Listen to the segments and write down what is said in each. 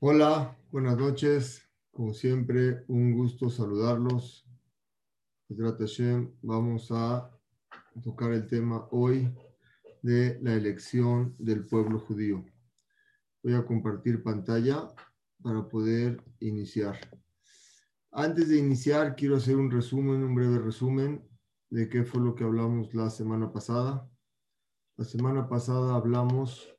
Hola, buenas noches. Como siempre, un gusto saludarlos. Vamos a tocar el tema hoy de la elección del pueblo judío. Voy a compartir pantalla para poder iniciar. Antes de iniciar, quiero hacer un resumen, un breve resumen de qué fue lo que hablamos la semana pasada. La semana pasada hablamos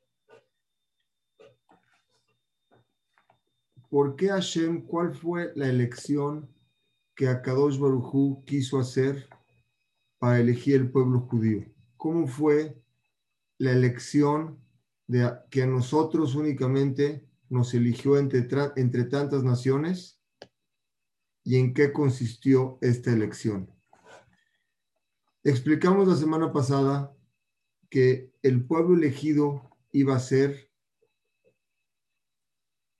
por qué Hashem, cuál fue la elección que Akadosh Barujú quiso hacer para elegir el pueblo judío. ¿Cómo fue la elección de que a nosotros únicamente nos eligió entre, entre tantas naciones y en qué consistió esta elección? Explicamos la semana pasada que el pueblo elegido iba a ser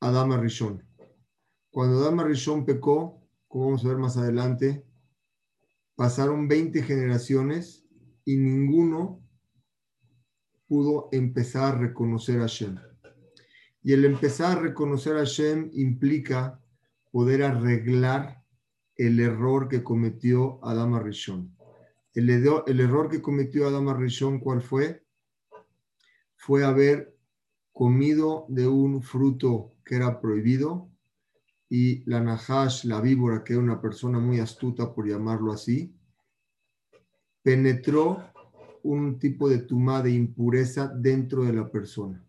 Adama Rishon. Cuando Adama Rishon pecó, como vamos a ver más adelante, pasaron 20 generaciones y ninguno pudo empezar a reconocer a Hashem. Y el empezar a reconocer a Hashem implica poder arreglar el error que cometió Adama Rishon. El error que cometió Adama Rishon, ¿cuál fue? Fue haber comido de un fruto que era prohibido y la Nahash, la víbora, que era una persona muy astuta por llamarlo así, penetró un tipo de tumá de impureza dentro de la persona.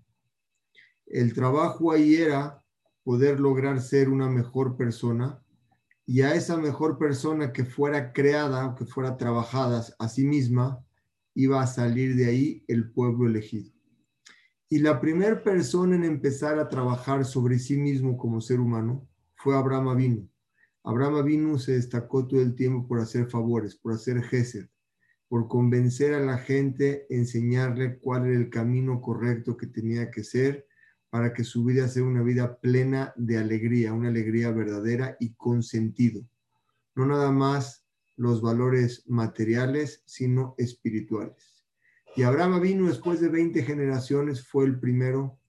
El trabajo ahí era poder lograr ser una mejor persona y a esa mejor persona que fuera creada o que fuera trabajada a sí misma, iba a salir de ahí el pueblo elegido. Y la primera persona en empezar a trabajar sobre sí mismo como ser humano fue Abraham Avinu. Abraham Avinu se destacó todo el tiempo por hacer favores, por hacer gesed, por convencer a la gente, enseñarle cuál era el camino correcto que tenía que ser para que su vida sea una vida plena de alegría, una alegría verdadera y con sentido. No nada más los valores materiales, sino espirituales. Y Abraham vino después de 20 generaciones, fue el primero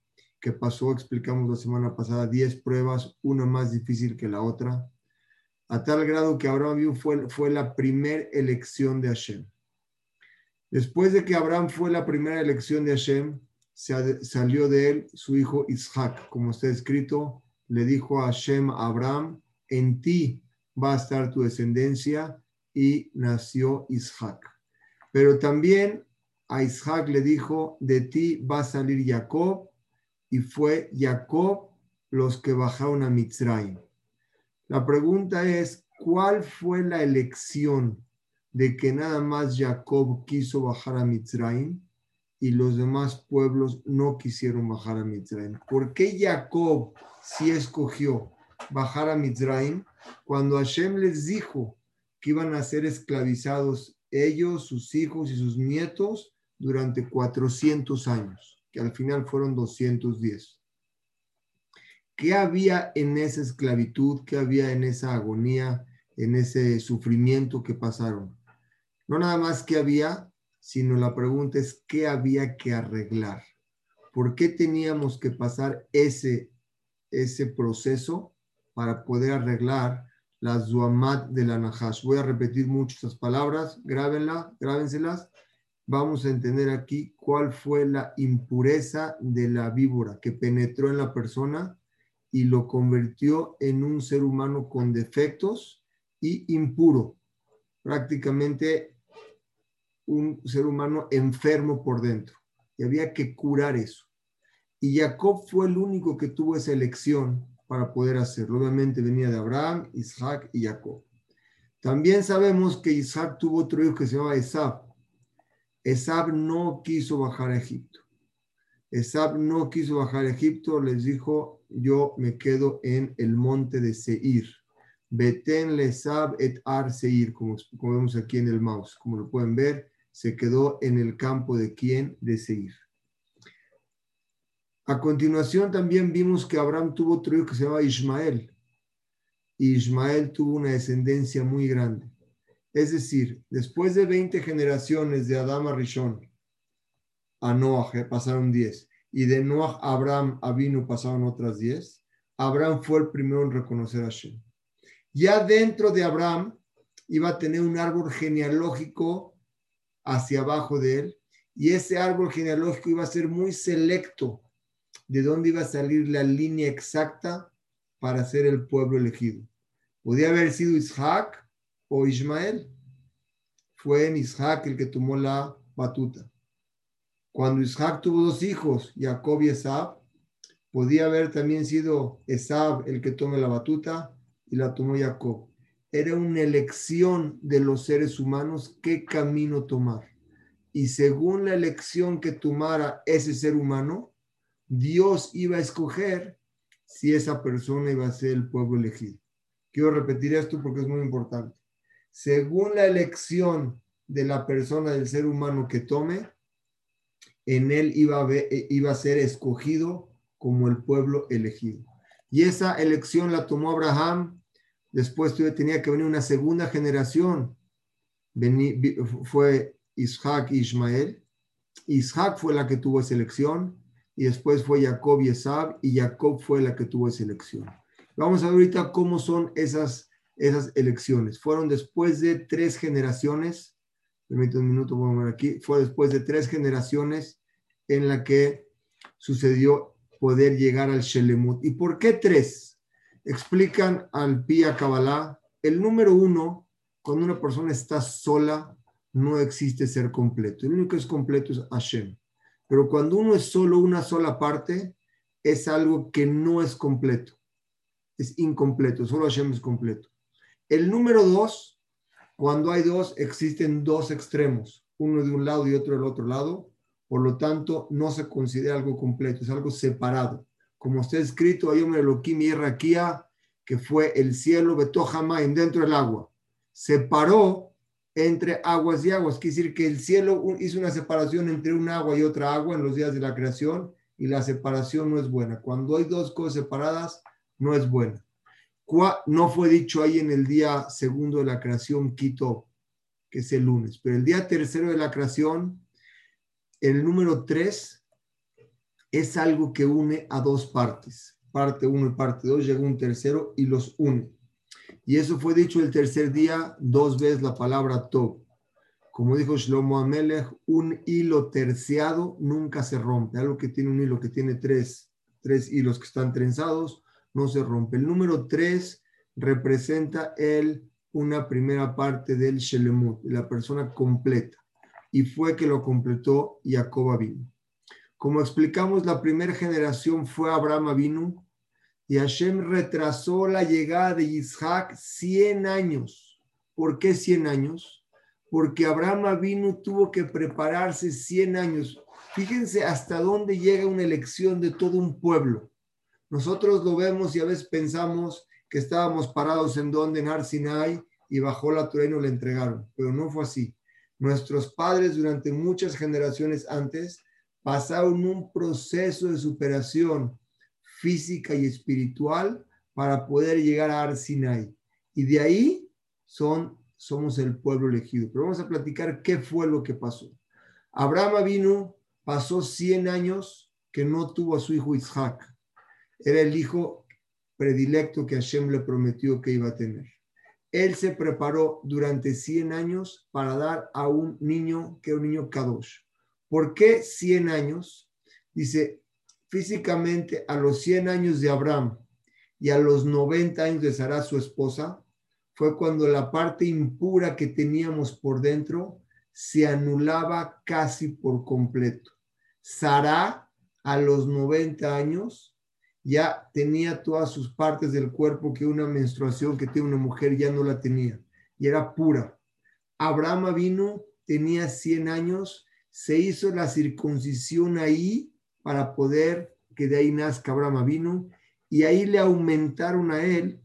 que pasó, explicamos la semana pasada, 10 pruebas, una más difícil que la otra, a tal grado que Abraham fue, fue la primera elección de Hashem. Después de que Abraham fue la primera elección de Hashem, salió de él su hijo Isaac, como está escrito, le dijo a Hashem a Abraham, en ti va a estar tu descendencia, y nació Isaac. Pero también a Isaac le dijo, de ti va a salir Jacob, y fue Jacob los que bajaron a Mitzrayim. La pregunta es, ¿cuál fue la elección de que nada más Jacob quiso bajar a Mitzrayim? y los demás pueblos no quisieron bajar a Mitzrayim. ¿Por qué Jacob sí escogió bajar a Mitzrayim cuando Hashem les dijo que iban a ser esclavizados ellos, sus hijos y sus nietos durante 400 años, que al final fueron 210? ¿Qué había en esa esclavitud? ¿Qué había en esa agonía, en ese sufrimiento que pasaron? No nada más que había, sino la pregunta es qué había que arreglar. ¿Por qué teníamos que pasar ese, ese proceso para poder arreglar las Zuamat de la Nahash? Voy a repetir muchas palabras, grábenla, grábenselas. Vamos a entender aquí cuál fue la impureza de la víbora que penetró en la persona y lo convirtió en un ser humano con defectos y impuro. Prácticamente un ser humano enfermo por dentro y había que curar eso. Y Jacob fue el único que tuvo esa elección para poder hacerlo. Obviamente venía de Abraham, Isaac y Jacob. También sabemos que Isaac tuvo otro hijo que se llamaba Esab. Esab no quiso bajar a Egipto. Esab no quiso bajar a Egipto, les dijo, yo me quedo en el monte de Seir. Beten Lesab et Ar Seir, como, vemos aquí en el mouse, como lo pueden ver se quedó en el campo de quién? De seguir. A continuación también vimos que Abraham tuvo otro hijo que se llamaba Ismael. Ismael tuvo una descendencia muy grande. Es decir, después de 20 generaciones de Adán a Rishon a Noah, pasaron 10. Y de Noah a Abraham a Vino pasaron otras 10. Abraham fue el primero en reconocer a Hashem. Ya dentro de Abraham iba a tener un árbol genealógico hacia abajo de él, y ese árbol genealógico iba a ser muy selecto de dónde iba a salir la línea exacta para ser el pueblo elegido. Podía haber sido Isaac o Ismael. Fue en Isaac el que tomó la batuta. Cuando Isaac tuvo dos hijos, Jacob y Esab, podía haber también sido Esab el que tome la batuta y la tomó Jacob. Era una elección de los seres humanos qué camino tomar. Y según la elección que tomara ese ser humano, Dios iba a escoger si esa persona iba a ser el pueblo elegido. Quiero repetir esto porque es muy importante. Según la elección de la persona, del ser humano que tome, en él iba a, a ser escogido como el pueblo elegido. Y esa elección la tomó Abraham. Después tenía que venir una segunda generación. fue Isaac y Ismael. Isaac fue la que tuvo esa elección. Y después fue Jacob y Esab. Y Jacob fue la que tuvo esa elección. Vamos a ver ahorita cómo son esas, esas elecciones. Fueron después de tres generaciones, permítanme un minuto, vamos a ver aquí, fue después de tres generaciones en la que sucedió poder llegar al Shelemut. ¿Y por qué tres? Explican al Pía Kabbalah, el número uno, cuando una persona está sola, no existe ser completo. El único que es completo es Hashem. Pero cuando uno es solo una sola parte, es algo que no es completo es incompleto, solo Hashem es completo. El número dos, cuando hay dos, existen dos extremos, uno de un lado y otro del otro lado, por lo tanto, no se considera algo completo, es algo separado. Como está escrito, hay un Elohim y que fue el cielo, Betohamaim, dentro del agua. Separó entre aguas y aguas. Quiere decir que el cielo hizo una separación entre un agua y otra agua en los días de la creación y la separación no es buena. Cuando hay dos cosas separadas, no es buena. No fue dicho ahí en el día segundo de la creación, Quito, que es el lunes, pero el día tercero de la creación, el número tres es algo que une a dos partes. Parte uno y parte dos, llega un tercero y los une. Y eso fue dicho el tercer día, dos veces la palabra Tob. Como dijo Shlomo Amelech, un hilo terciado nunca se rompe. Algo que tiene un hilo que tiene tres, tres hilos que están trenzados, no se rompe. El número 3 representa el, una primera parte del Shelemut, la persona completa. Y fue que lo completó Jacob vino. Como explicamos, la primera generación fue Abraham vino y Hashem retrasó la llegada de Isaac 100 años. ¿Por qué 100 años? Porque Abraham vino tuvo que prepararse 100 años. Fíjense hasta dónde llega una elección de todo un pueblo. Nosotros lo vemos y a veces pensamos que estábamos parados en donde, en Arsinai, y bajó la Torah y nos la entregaron, pero no fue así. Nuestros padres durante muchas generaciones antes pasaron un proceso de superación física y espiritual para poder llegar a Arsinai. Y de ahí son, somos el pueblo elegido. Pero vamos a platicar qué fue lo que pasó. Abraham vino, pasó 100 años que no tuvo a su hijo Isaac era el hijo predilecto que Hashem le prometió que iba a tener. Él se preparó durante 100 años para dar a un niño que era un niño Kadosh. ¿Por qué 100 años? Dice, físicamente a los 100 años de Abraham y a los 90 años de Sara, su esposa, fue cuando la parte impura que teníamos por dentro se anulaba casi por completo. Sara, a los 90 años, ya tenía todas sus partes del cuerpo que una menstruación que tiene una mujer ya no la tenía y era pura. Abraham vino, tenía 100 años, se hizo la circuncisión ahí para poder que de ahí nazca Abraham vino y ahí le aumentaron a él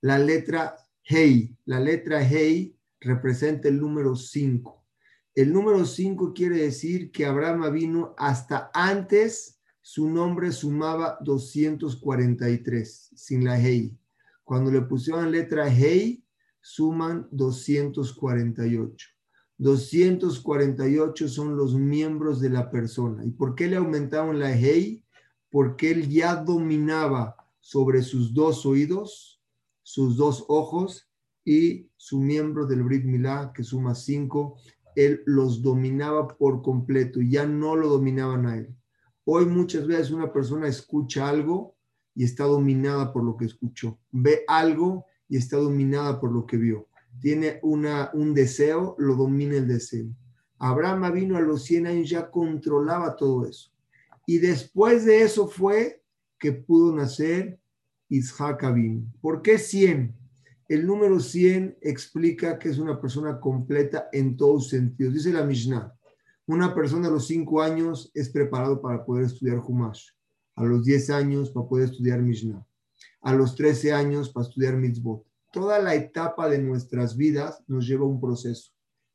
la letra Hei. La letra Hei representa el número 5. El número 5 quiere decir que Abraham vino hasta antes su nombre sumaba 243 sin la Hei. Cuando le pusieron letra Hei, suman 248. 248 son los miembros de la persona. ¿Y por qué le aumentaron la Hei? porque él ya dominaba sobre sus dos oídos, sus dos ojos y su miembro del Brit Milá, que suma cinco, él los dominaba por completo, ya no lo dominaban a él. Hoy muchas veces una persona escucha algo y está dominada por lo que escuchó, ve algo y está dominada por lo que vio. Tiene una, un deseo, lo domina el deseo. Abraham vino a los 100 años, ya controlaba todo eso. Y después de eso fue que pudo nacer Isaac Abin. ¿Por qué 100? El número 100 explica que es una persona completa en todos sentidos. Dice la Mishnah, una persona a los 5 años es preparado para poder estudiar Humash, a los 10 años para poder estudiar Mishnah, a los 13 años para estudiar Mitzvot. Toda la etapa de nuestras vidas nos lleva a un proceso.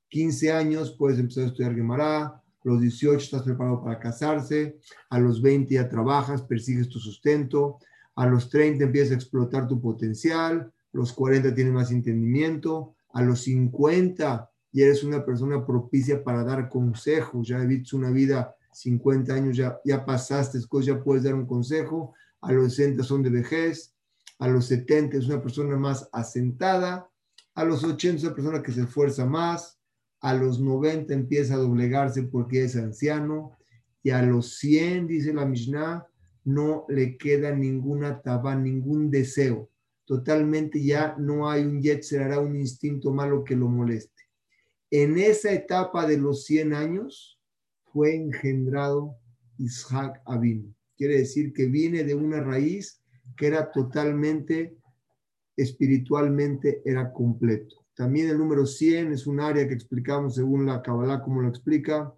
15 años puedes empezar a estudiar Gemara, los 18 estás preparado para casarse, a los 20 ya trabajas, persigues tu sustento, a los 30 empiezas a explotar tu potencial, a los 40 tienes más entendimiento, a los 50 ya eres una persona propicia para dar consejos, ya visto una vida 50 años, ya, ya pasaste cosas, ya puedes dar un consejo, a los 60 son de vejez, a los 70 es una persona más asentada, a los 80 es una persona que se esfuerza más, a los 90 empieza a doblegarse porque es anciano, y a los 100, dice la Mishnah, no le queda ninguna taba, ningún deseo. Totalmente ya no hay un jet, será un instinto malo que lo moleste. En esa etapa de los 100 años fue engendrado Isaac Abin. Quiere decir que viene de una raíz que era totalmente espiritualmente era completo. También el número 100 es un área que explicamos según la Kabbalah, como lo explica.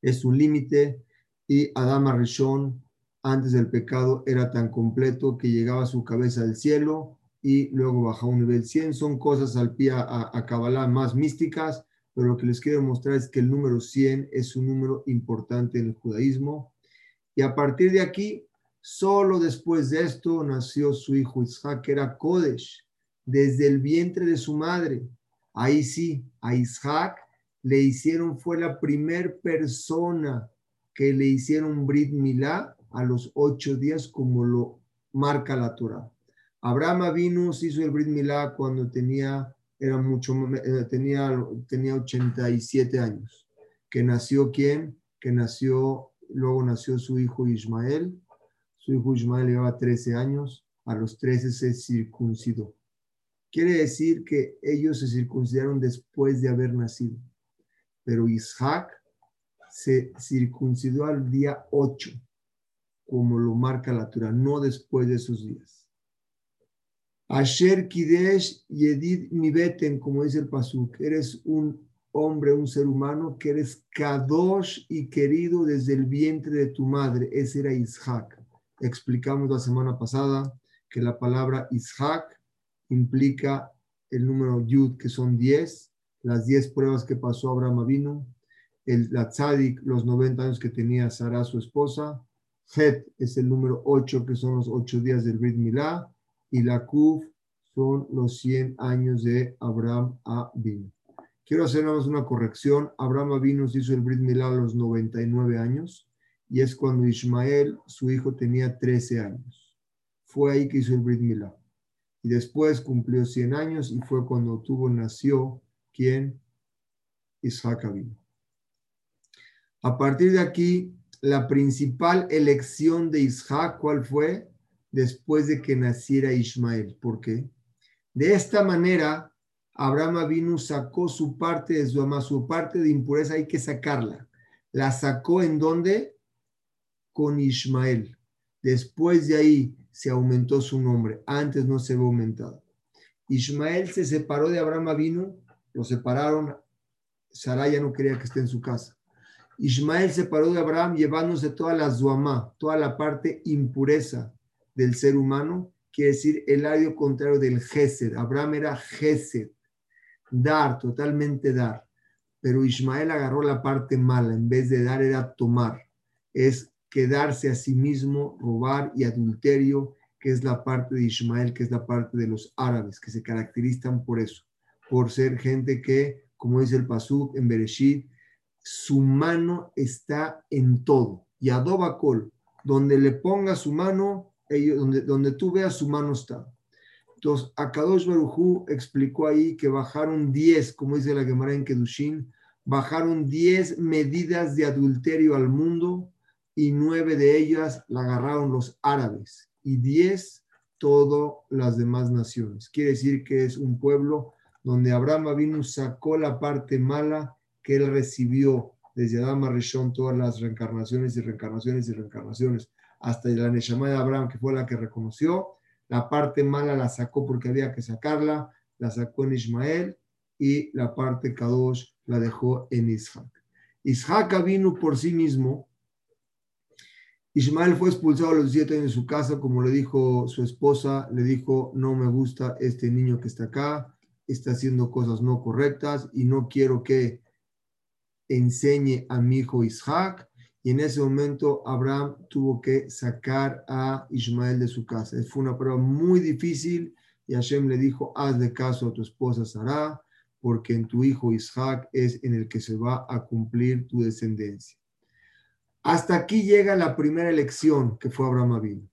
Es un límite. Y Adama Rishon, antes del pecado, era tan completo que llegaba su cabeza al cielo y luego bajaba a un nivel 100. Son cosas al pie a, a más místicas, pero lo que les quiero mostrar es que el número 100 es un número importante en el judaísmo. Y a partir de aquí, solo después de esto nació su hijo Isaac, que era Kodesh desde el vientre de su madre. Ahí sí, a Isaac le hicieron, fue la primer persona que le hicieron Brit Milá a los ocho días, como lo marca la Torah. Abraham vino, hizo el Brit Milá cuando tenía, era mucho, eh, tenía, tenía 87 años. Que nació quién? Que nació, luego nació su hijo Ismael. Su hijo Ismael llevaba 13 años. A los 13 se circuncidó. Quiere decir que ellos se circuncidaron después de haber nacido. Pero Isaac se circuncidó al día 8, como lo marca la Torah, no después de esos días. Asher Kidesh Yedid Mibeten, como dice el Pasuk, eres un hombre, un ser humano que eres Kadosh y querido desde el vientre de tu madre. Ese era Isaac. Explicamos la semana pasada que la palabra Isaac implica el número Yud, que son 10, las 10 pruebas que pasó Abraham vino, el, la Tzadik, los 90 años que tenía Sara, su esposa, Het es el número 8, que son los 8 días del Brit Milá, y la Kuf son los 100 años de Abraham vino. Quiero hacer una corrección. Abraham vino hizo el Brit Milá a los 99 años, y es cuando Ismael, su hijo, tenía 13 años. Fue ahí que hizo el Brit Milá y después cumplió 100 años y fue cuando tuvo, nació, ¿quién? Isaac vino. A partir de aquí, la principal elección de Isaac, ¿cuál fue? Después de que naciera Ismael. ¿Por qué? De esta manera, Abraham vino sacó su parte de su ama, su parte de impureza hay que sacarla. La sacó en dónde? Con Ismael. Después de ahí, se aumentó su nombre. Antes no se había aumentado. Ismael se separó de Abraham vino, lo separaron. Sarai ya no quería que esté en su casa. Ismael se separó de Abraham llevándose toda la zuamá, toda la parte impureza del ser humano, quiere decir el lado contrario del gesed. Abraham era gesed, dar, totalmente dar. Pero Ismael agarró la parte mala, en vez de dar era tomar. Es quedarse a sí mismo, robar y adulterio, que es la parte de Ismael, que es la parte de los árabes, que se caracterizan por eso, por ser gente que, como dice el Pasuk en Bereshit, su mano está en todo. Y Adobakol, donde le ponga su mano, donde, donde tú veas su mano está. Entonces, Akadosh Barujú explicó ahí que bajaron 10, como dice la Gemara en Kedushin, bajaron 10 medidas de adulterio al mundo y nueve de ellas la agarraron los árabes y 10 todas las demás naciones. Quiere decir que es un pueblo donde Abraham vino sacó la parte mala que él recibió desde Adán Rishon, todas las reencarnaciones y reencarnaciones y reencarnaciones, hasta la Neshama de Abraham, que fue la que reconoció, la parte mala la sacó porque había que sacarla, la sacó en Ismael y la parte Kadosh la dejó en Isaac. Isaac vino por sí mismo. Ismael fue expulsado a los siete años de su casa, como le dijo su esposa, le dijo, no me gusta este niño que está acá, está haciendo cosas no correctas y no quiero que enseñe a mi hijo Isaac. Y en ese momento Abraham tuvo que sacar a Ismael de su casa. Fue una prueba muy difícil y Hashem le dijo, hazle caso a tu esposa Sara, porque en tu hijo Isaac es en el que se va a cumplir tu descendencia. Hasta aquí llega la primera elección que fue Abraham Avinu.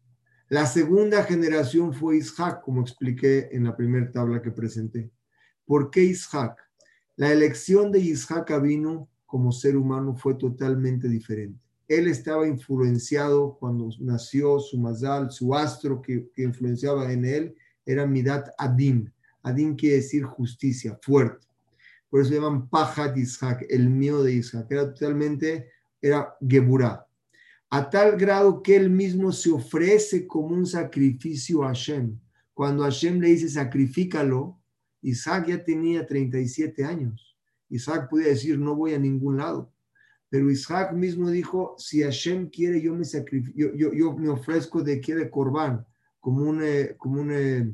La segunda generación fue Isaac, como expliqué en la primera tabla que presenté. ¿Por qué Isaac? La elección de Isaac vino como ser humano fue totalmente diferente. Él estaba influenciado cuando nació su mazal, su astro que, influenciaba en él era Midat Adin. Adin quiere decir justicia, fuerte. Por eso llaman Pajat Isaac, el mío de Isaac. Era totalmente, era Geburah. A tal grado que él mismo se ofrece como un sacrificio a Hashem. Cuando Hashem le dice sacrifícalo, Isaac ya tenía 37 años. Isaac podía decir, no voy a ningún lado. Pero Isaac mismo dijo, si Hashem quiere, yo me, yo, yo, me ofrezco de que de corbán, como un, eh, como, un, eh,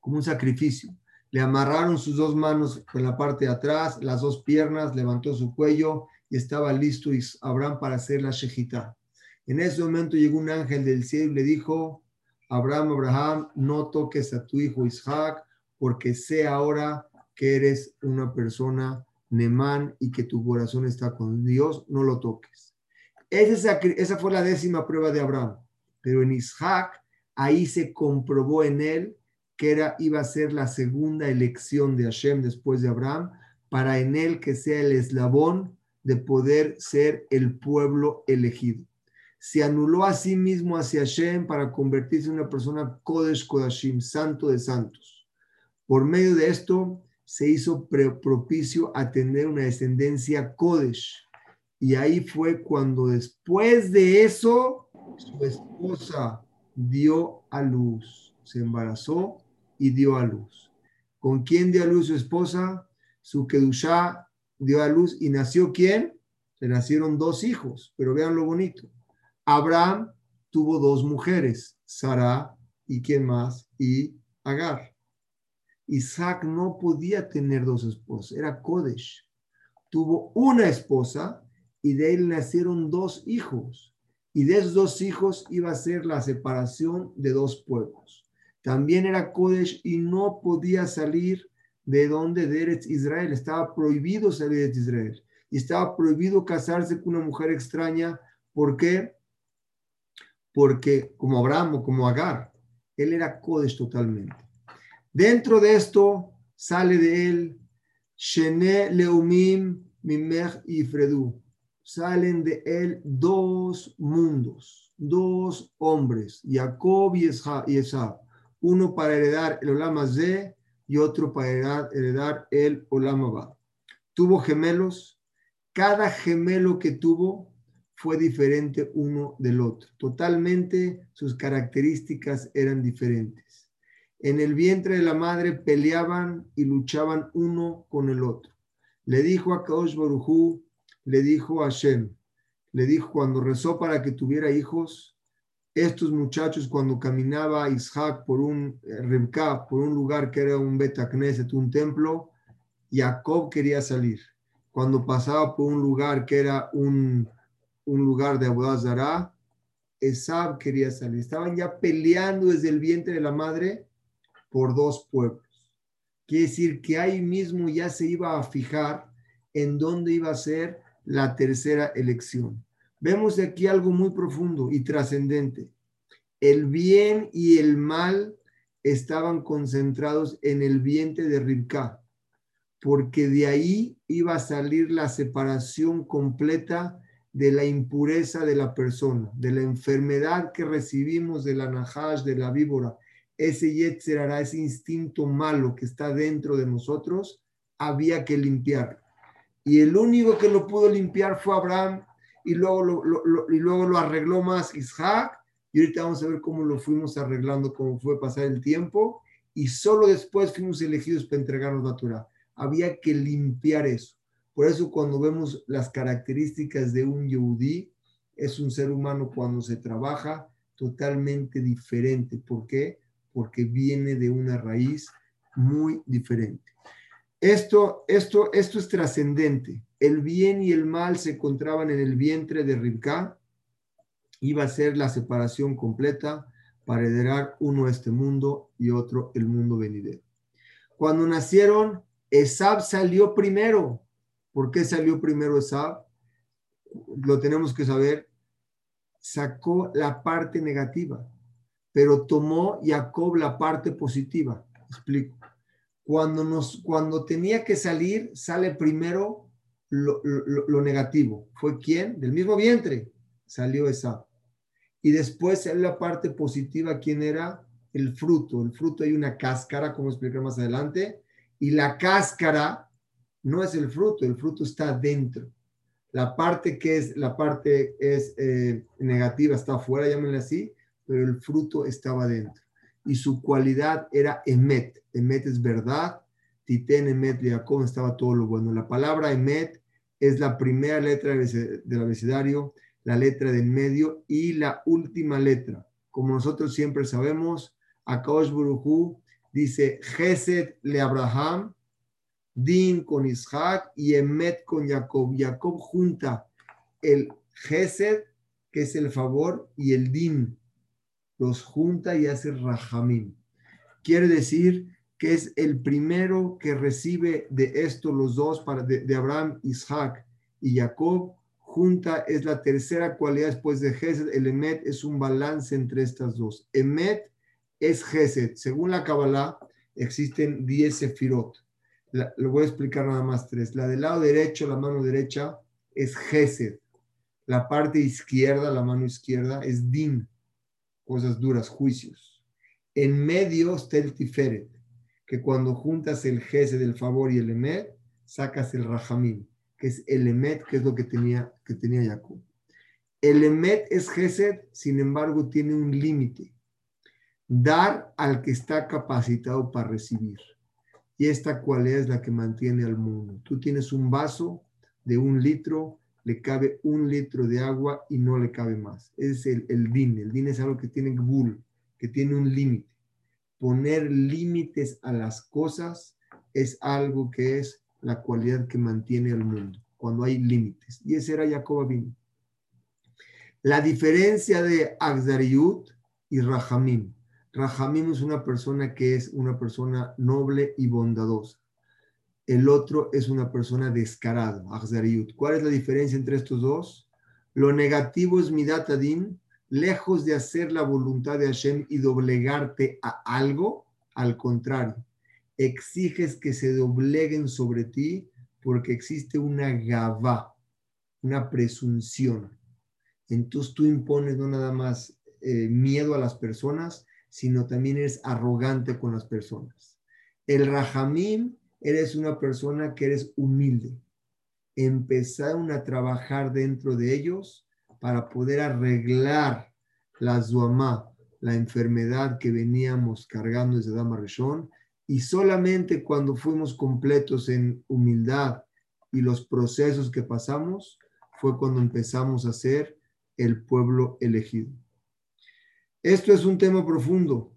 como un sacrificio. Le amarraron sus dos manos en la parte de atrás, las dos piernas, levantó su cuello y estaba listo Abraham para hacer la shejitá. En ese momento llegó un ángel del cielo y le dijo, Abraham, Abraham, no toques a tu hijo Isaac, porque sé ahora que eres una persona nemán y que tu corazón está con Dios, no lo toques. Esa, esa fue la décima prueba de Abraham. Pero en Isaac, ahí se comprobó en él que era, iba a ser la segunda elección de Hashem después de Abraham, para en él que sea el eslabón de poder ser el pueblo elegido. Se anuló a sí mismo hacia Hashem para convertirse en una persona Kodesh Kodashim, santo de santos. Por medio de esto, se hizo propicio a tener una descendencia Kodesh. Y ahí fue cuando después de eso, su esposa dio a luz, se embarazó y dio a luz. ¿Con quién dio a luz su esposa? Su Kedushá dio a luz y nació quién? Le nacieron dos hijos, pero vean lo bonito. Abraham tuvo dos mujeres, Sara y quién más, y Agar. Isaac no podía tener dos esposas, era Kodesh. Tuvo una esposa y de él nacieron dos hijos. Y de esos dos hijos iba a ser la separación de dos pueblos. También era Kodesh y no podía salir de donde de Israel. Estaba prohibido salir de Israel. Y estaba prohibido casarse con una mujer extraña. ¿Por qué? Porque como Abraham o como Agar, él era Kodesh totalmente. Dentro de esto sale de él Shene Leumim Mimech y Fredu. Salen de él dos mundos, dos hombres, Jacob y Esab. Uno para heredar el Olama Z y otro para heredar, el Olama Ba. Tuvo gemelos. Cada gemelo que tuvo fue diferente uno del otro. Totalmente sus características eran diferentes en el vientre de la madre peleaban y luchaban uno con el otro. Le dijo a Kaosh le dijo a Hashem, le dijo cuando rezó para que tuviera hijos, estos muchachos cuando caminaba Isaac por un eh, por un lugar que era un Betacneset, un templo, Jacob quería salir. Cuando pasaba por un lugar que era un, un lugar de Abodazara, Esab quería salir. Estaban ya peleando desde el vientre de la madre por dos pueblos. Quiere decir que ahí mismo ya se iba a fijar en dónde iba a ser la tercera elección. Vemos aquí algo muy profundo y trascendente. El bien y el mal estaban concentrados en el vientre de Ribka, porque de ahí iba a salir la separación completa de la impureza de la persona, de la enfermedad que recibimos de la nahash, de la víbora, ese yetzerara, ese instinto malo que está dentro de nosotros, había que limpiar. Y el único que lo pudo limpiar fue Abraham, y luego lo, y luego lo arregló más Isaac, y ahorita vamos a ver cómo lo fuimos arreglando, cómo fue pasar el tiempo, y solo después fuimos elegidos para entregarnos la Torah. Había que limpiar eso. Por eso cuando vemos las características de un yehudí, es un ser humano cuando se trabaja totalmente diferente. ¿Por qué? Porque viene de una raíz muy diferente. Esto, esto, esto es trascendente. El bien y el mal se encontraban en el vientre de Ribka. Iba a ser la separación completa para heredar uno este mundo y otro el mundo venidero. Cuando nacieron, Esab salió primero. ¿Por qué salió primero Esab? Lo tenemos que saber. Sacó la parte negativa, pero tomó Jacob la parte positiva. Explico. Cuando, nos, cuando tenía que salir, sale primero lo, negativo. ¿Fue quién? Del mismo vientre salió Esab. Y después sale la parte positiva, ¿quién era? El fruto. El fruto hay una cáscara, como explicar más adelante, y la cáscara no es el fruto, el fruto está dentro. La parte que es, la parte es eh, negativa está afuera, llámenle así, pero el fruto estaba dentro. Y su cualidad era emet. Emet es verdad. Titen, emet, Jacob estaba todo lo bueno. La palabra emet es la primera letra del abecedario, la letra del medio y la última letra. Como nosotros siempre sabemos, Akaosh Buruhu dice Gesed le Abraham, Din con Isaac y Emet con Jacob. Jacob junta el Gesed, que es el favor, y el Din. Los junta y hace Rahamim. Quiere decir que es el primero que recibe de esto los dos, de, Abraham, Isaac y Jacob. Junta es la tercera cualidad después de Gesed. El Emet es un balance entre estas dos. Emet es Gesed. Según la Kabbalah, existen 10 sefirot lo voy a explicar nada más tres. La del lado derecho, la mano derecha, es Gesed. La parte izquierda, la mano izquierda, es Din, cosas duras, juicios. En medio está el Tiferet, que cuando juntas el Gesed, del favor y el Emet, sacas el Rahamim, que es el Emet, que es lo que tenía, que tenía Jacob. El Emet es Gesed, sin embargo, tiene un límite. Dar al que está capacitado para recibir. Y esta cualidad es la que mantiene al mundo. Tú tienes un vaso de un litro, le cabe un litro de agua y no le cabe más. Es el, el din. El din es algo que tiene bull, que tiene un límite. Poner límites a las cosas es algo que es la cualidad que mantiene al mundo, cuando hay límites. Y ese era Jacob Abin. La diferencia de Agzariut y Rahamim. Rahamim es una persona que es una persona noble y bondadosa. El otro es una persona descarada, ¿Cuál es la diferencia entre estos dos? Lo negativo es Midat lejos de hacer la voluntad de Hashem y doblegarte a algo, al contrario, exiges que se dobleguen sobre ti porque existe una gavá, una presunción. Entonces tú impones no nada más eh, miedo a las personas, sino también eres arrogante con las personas. El Rahamim, eres una persona que eres humilde. Empezaron a trabajar dentro de ellos para poder arreglar la zuamá, la enfermedad que veníamos cargando desde Dama Rishon, y solamente cuando fuimos completos en humildad y los procesos que pasamos, fue cuando empezamos a ser el pueblo elegido. Esto es un tema profundo.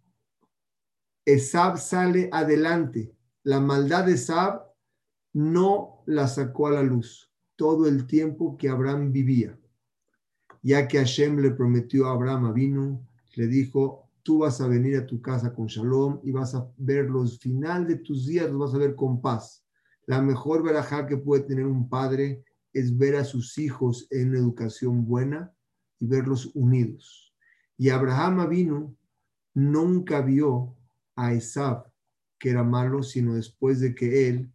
Esab sale adelante. La maldad de Esab no la sacó a la luz todo el tiempo que Abraham vivía, ya que Hashem le prometió a Abraham, vino, le dijo, tú vas a venir a tu casa con shalom y vas a ver los final de tus días, los vas a ver con paz. La mejor verajá que puede tener un padre es ver a sus hijos en educación buena y verlos unidos. Y Abraham vino, nunca vio a Esab, que era malo, sino después de que él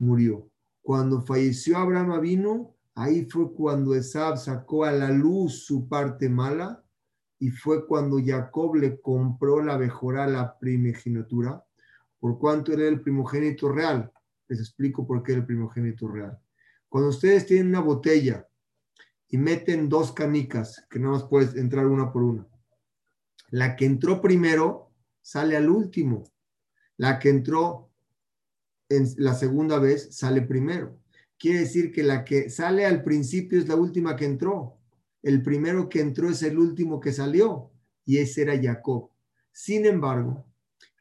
murió. Cuando falleció Abraham vino, ahí fue cuando Esab sacó a la luz su parte mala y fue cuando Jacob le compró la mejora, la primogenitura, por cuanto era el primogénito real. Les explico por qué el primogénito real. Cuando ustedes tienen una botella y meten dos canicas, que nada más puedes entrar una por una, la que entró primero sale al último. La que entró en la segunda vez sale primero. Quiere decir que la que sale al principio es la última que entró. El primero que entró es el último que salió. Y ese era Jacob. Sin embargo,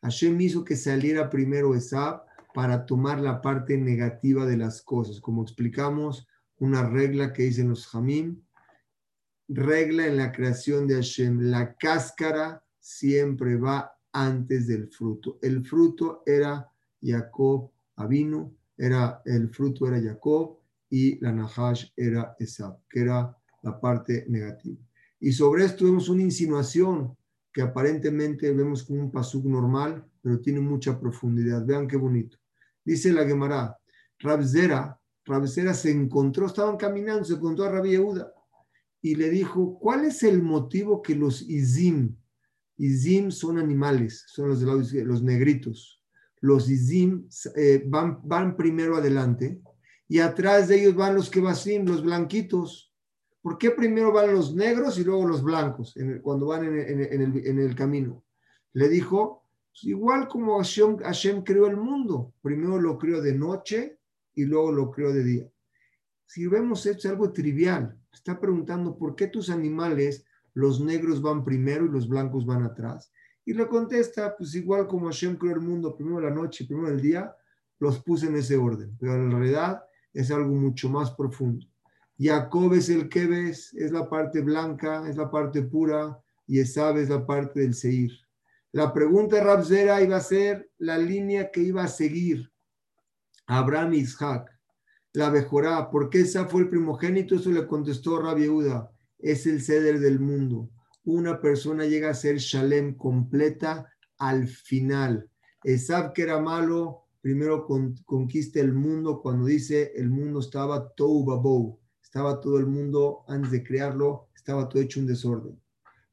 Hashem hizo que saliera primero Esab para tomar la parte negativa de las cosas. Como explicamos, una regla que dicen los Jamim, regla en la creación de Hashem, la cáscara siempre va antes del fruto. El fruto era Jacob Avinu, era, el fruto era Jacob y la Nahash era Esab, que era la parte negativa. Y sobre esto vemos una insinuación que aparentemente vemos como un pasuk normal, pero tiene mucha profundidad. Vean qué bonito. Dice la Gemara, Rabzera, Rabzera se encontró, estaban caminando, se encontró a Rabbi Yehuda y le dijo, ¿cuál es el motivo que los Izim, Izim son animales, son los, de los negritos, los Izim eh, van, van primero adelante y atrás de ellos van los Kebasim, los blanquitos. ¿Por qué primero van los negros y luego los blancos cuando van en, el, camino? Le dijo, pues igual como Hashem, Hashem creó el mundo, primero lo creó de noche y luego lo creó de día. Si vemos esto es algo trivial, está preguntando por qué tus animales, los negros van primero y los blancos van atrás. Y le contesta, pues igual como Hashem creó el mundo, primero la noche, primero el día, los puse en ese orden. Pero en realidad es algo mucho más profundo. Jacob es el que ves, es la parte blanca, es la parte pura, y Esab es la parte del Seir. La pregunta de Rabzera iba a ser la línea que iba a seguir Abraham y Isaac la mejorá. ¿Por qué esa fue el primogénito? Eso le contestó Rabbi Yehuda. Es el ceder del mundo. Una persona llega a ser shalem completa al final. Esab que era malo, primero conquista el mundo cuando dice el mundo estaba tou. Estaba todo el mundo, antes de crearlo, estaba todo hecho un desorden.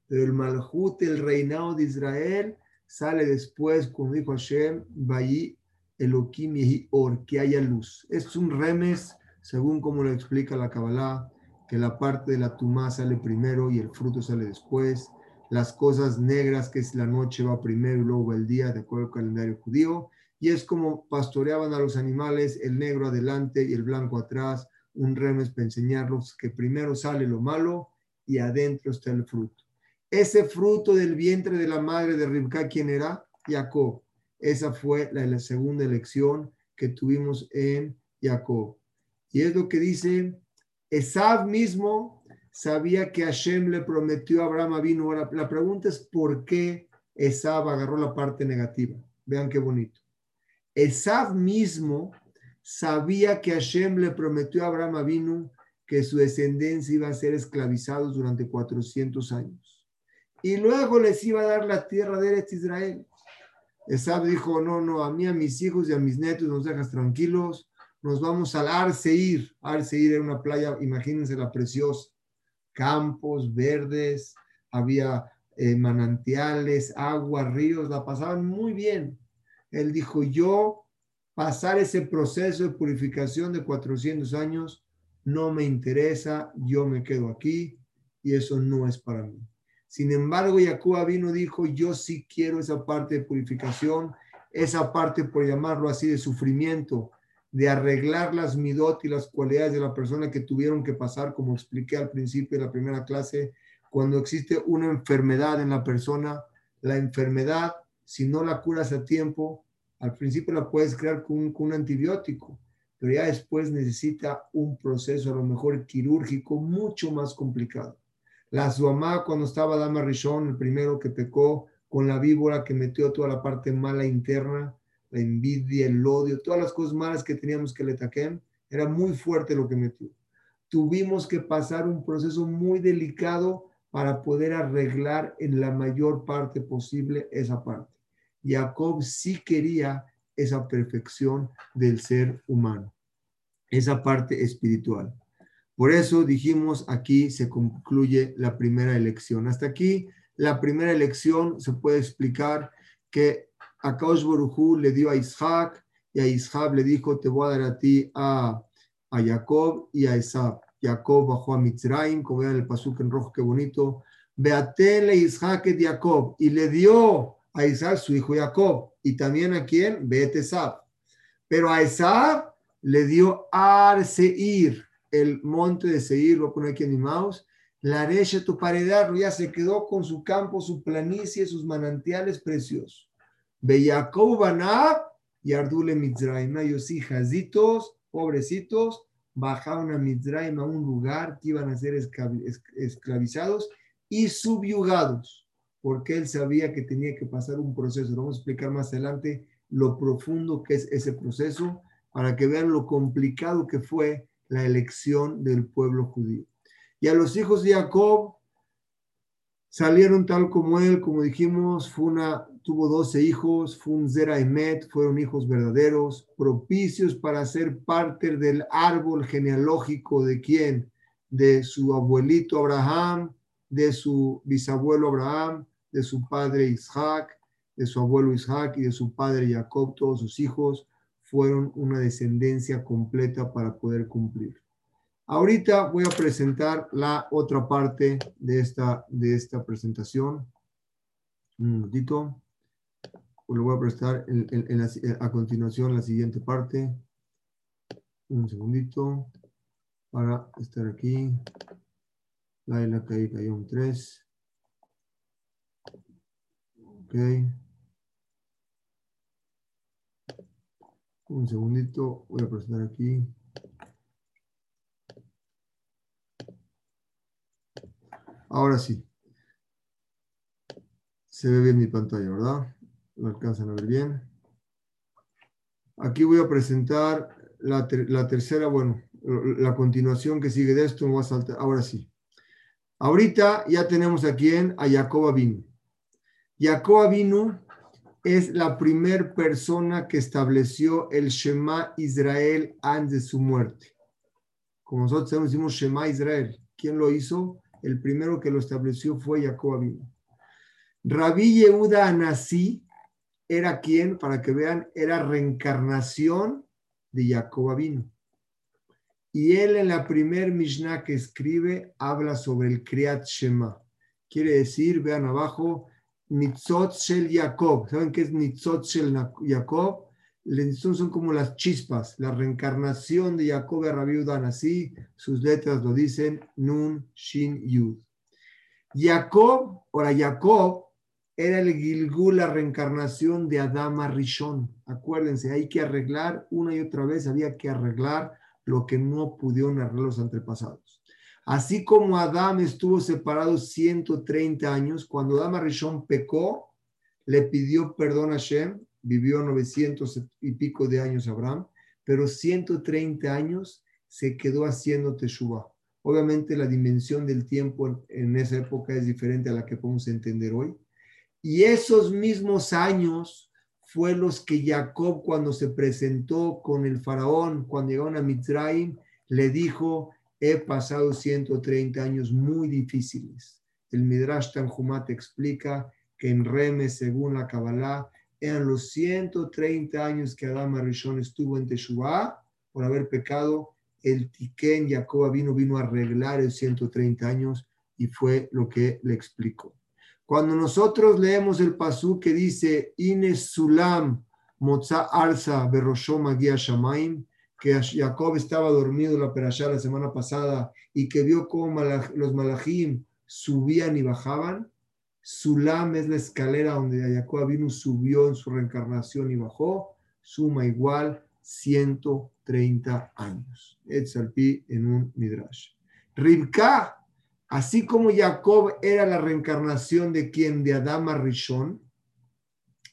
Pero el malhut, el reinado de Israel, sale después, como dijo Hashem, Bayi Elohim Or, que haya luz. Es un remes, según como lo explica la Kabbalah, que la parte de la tumá sale primero y el fruto sale después. Las cosas negras, que es la noche, va primero y luego el día, de acuerdo al calendario judío. Y es como pastoreaban a los animales, el negro adelante y el blanco atrás. Un remes para enseñarlos que primero sale lo malo y adentro está el fruto. Ese fruto del vientre de la madre de Ribka, ¿quién era? Jacob. Esa fue la, segunda elección que tuvimos en Jacob. Y es lo que dice, Esab mismo sabía que Hashem le prometió a Abraham vino. Ahora, la pregunta es por qué Esab agarró la parte negativa. Vean qué bonito. Esab mismo sabía que Hashem le prometió a Abraham vino que su descendencia iba a ser esclavizados durante 400 años. Y luego les iba a dar la tierra de Eretz Israel. Esab dijo, no, no, a mí, a mis hijos y a mis netos nos dejas tranquilos, nos vamos al Arseir. Arseir era una playa, imagínense la preciosa, campos verdes, había eh, manantiales, agua, ríos, la pasaban muy bien. Él dijo, yo pasar ese proceso de purificación de 400 años no me interesa, yo me quedo aquí y eso no es para mí. Sin embargo, Jacob vino dijo, yo sí quiero esa parte de purificación, esa parte, por llamarlo así, de sufrimiento, de arreglar las midot y las cualidades de la persona que tuvieron que pasar, como expliqué al principio de la primera clase, cuando existe una enfermedad en la persona, la enfermedad, si no la curas a tiempo, al principio la puedes crear con, con un antibiótico, pero ya después necesita un proceso a lo mejor quirúrgico mucho más complicado. La Zuamá, cuando estaba Dama Rishon, el primero que pecó con la víbora que metió toda la parte mala interna, la envidia, el odio, todas las cosas malas que teníamos que le taquen, era muy fuerte lo que metió. tuvimos que pasar un proceso muy delicado para poder arreglar en la mayor parte posible esa parte. Jacob sí quería esa perfección del ser humano, esa parte espiritual. Por eso dijimos aquí se concluye la primera elección. Hasta aquí la primera elección se puede explicar que a Kaush le dio a Isaac y a Isaac le dijo te voy a dar a ti a, a Jacob y a Esab. Jacob bajó a Mitzrayim, como vean el pasuk en rojo, qué bonito. Beatele Isaac de Jacob y le dio a Isaac su hijo Jacob y también a quien Bet Esab. Pero a Esab le dio Ar Seir, el monte de Seir, lo pone aquí en mi mouse. La tu paredad ya se quedó con su campo, su planicie, sus manantiales preciosos. Banab y Ardule Mitzrayim. Ellos hijazitos, pobrecitos, bajaron a Mitzrayim a un lugar que iban a ser esclavizados y subyugados, porque él sabía que tenía que pasar un proceso. vamos a explicar más adelante lo profundo que es ese proceso para que vean lo complicado que fue la elección del pueblo judío. Y a los hijos de Jacob salieron tal como él, como dijimos, fue una tuvo 12 hijos, Funzera y Met, fueron hijos verdaderos, propicios para ser parte del árbol genealógico de quién? De su abuelito Abraham, de su bisabuelo Abraham, de su padre Isaac, de su abuelo Isaac y de su padre Jacob, todos sus hijos fueron una descendencia completa para poder cumplir. Ahorita voy a presentar la otra parte de esta, de esta presentación. Un minutito lo voy a prestar a continuación la siguiente parte. Un segundito para estar aquí. La la caída un 3. Ok. Un segundito, voy a presentar aquí. Ahora sí. Se ve bien mi pantalla, ¿verdad? Lo alcanzan a ver bien. Aquí voy a presentar la, tercera, bueno, la continuación que sigue de esto, ahora sí. Ahorita ya tenemos aquí en a Jacob Avinu. Jacob Avinu es la primera persona que estableció el Shema Israel antes de su muerte. Como nosotros decimos Shema Israel. ¿Quién lo hizo? El primero que lo estableció fue Jacob Avinu. Rabbi Yehuda Anasí era quien, para que vean, era reencarnación de Jacob vino. Y él en la primer Mishnah que escribe habla sobre el Kriyat Shema. Quiere decir, vean abajo, Nitzot Shel Jacob. ¿Saben qué es Nitzot Shel Jacob? Son como las chispas, la reencarnación de Jacob Rabiudan. Así sus letras lo dicen, Nun, Shin, Yud. Jacob, ahora Jacob, era el Gilgul, la reencarnación de Adama Rishon. Acuérdense, hay que arreglar una y otra vez, había que arreglar lo que no pudieron arreglar los antepasados. Así como Adam estuvo separado 130 años, cuando Adama Rishon pecó, le pidió perdón a Shem, vivió 900 y pico de años Abraham, pero 130 años se quedó haciendo Teshuvah. Obviamente la dimensión del tiempo en esa época es diferente a la que podemos entender hoy, y esos mismos años fue los que Jacob cuando se presentó con el faraón, cuando llegaron a Mitzrayim, le dijo, he pasado 130 años muy difíciles. El Midrash Tanjumat explica que en Reme, según la Kabbalah, eran los 130 años que Adama Rishon estuvo en Teshuvah por haber pecado. El Tiken Jacob vino, vino a arreglar el 130 años y fue lo que le explicó. Cuando nosotros leemos el pasú que dice Ines Sulam Moza Arsa Beroshom Shamaim, que Jacob estaba dormido la perashá la semana pasada y que vio cómo los malachim subían y bajaban, Sulam es la escalera donde Jacob vino, subió en su reencarnación y bajó, suma igual 130 años. Etzalpi en un midrash. Ribka Así como Jacob era la reencarnación de quien, de Adama Rishon,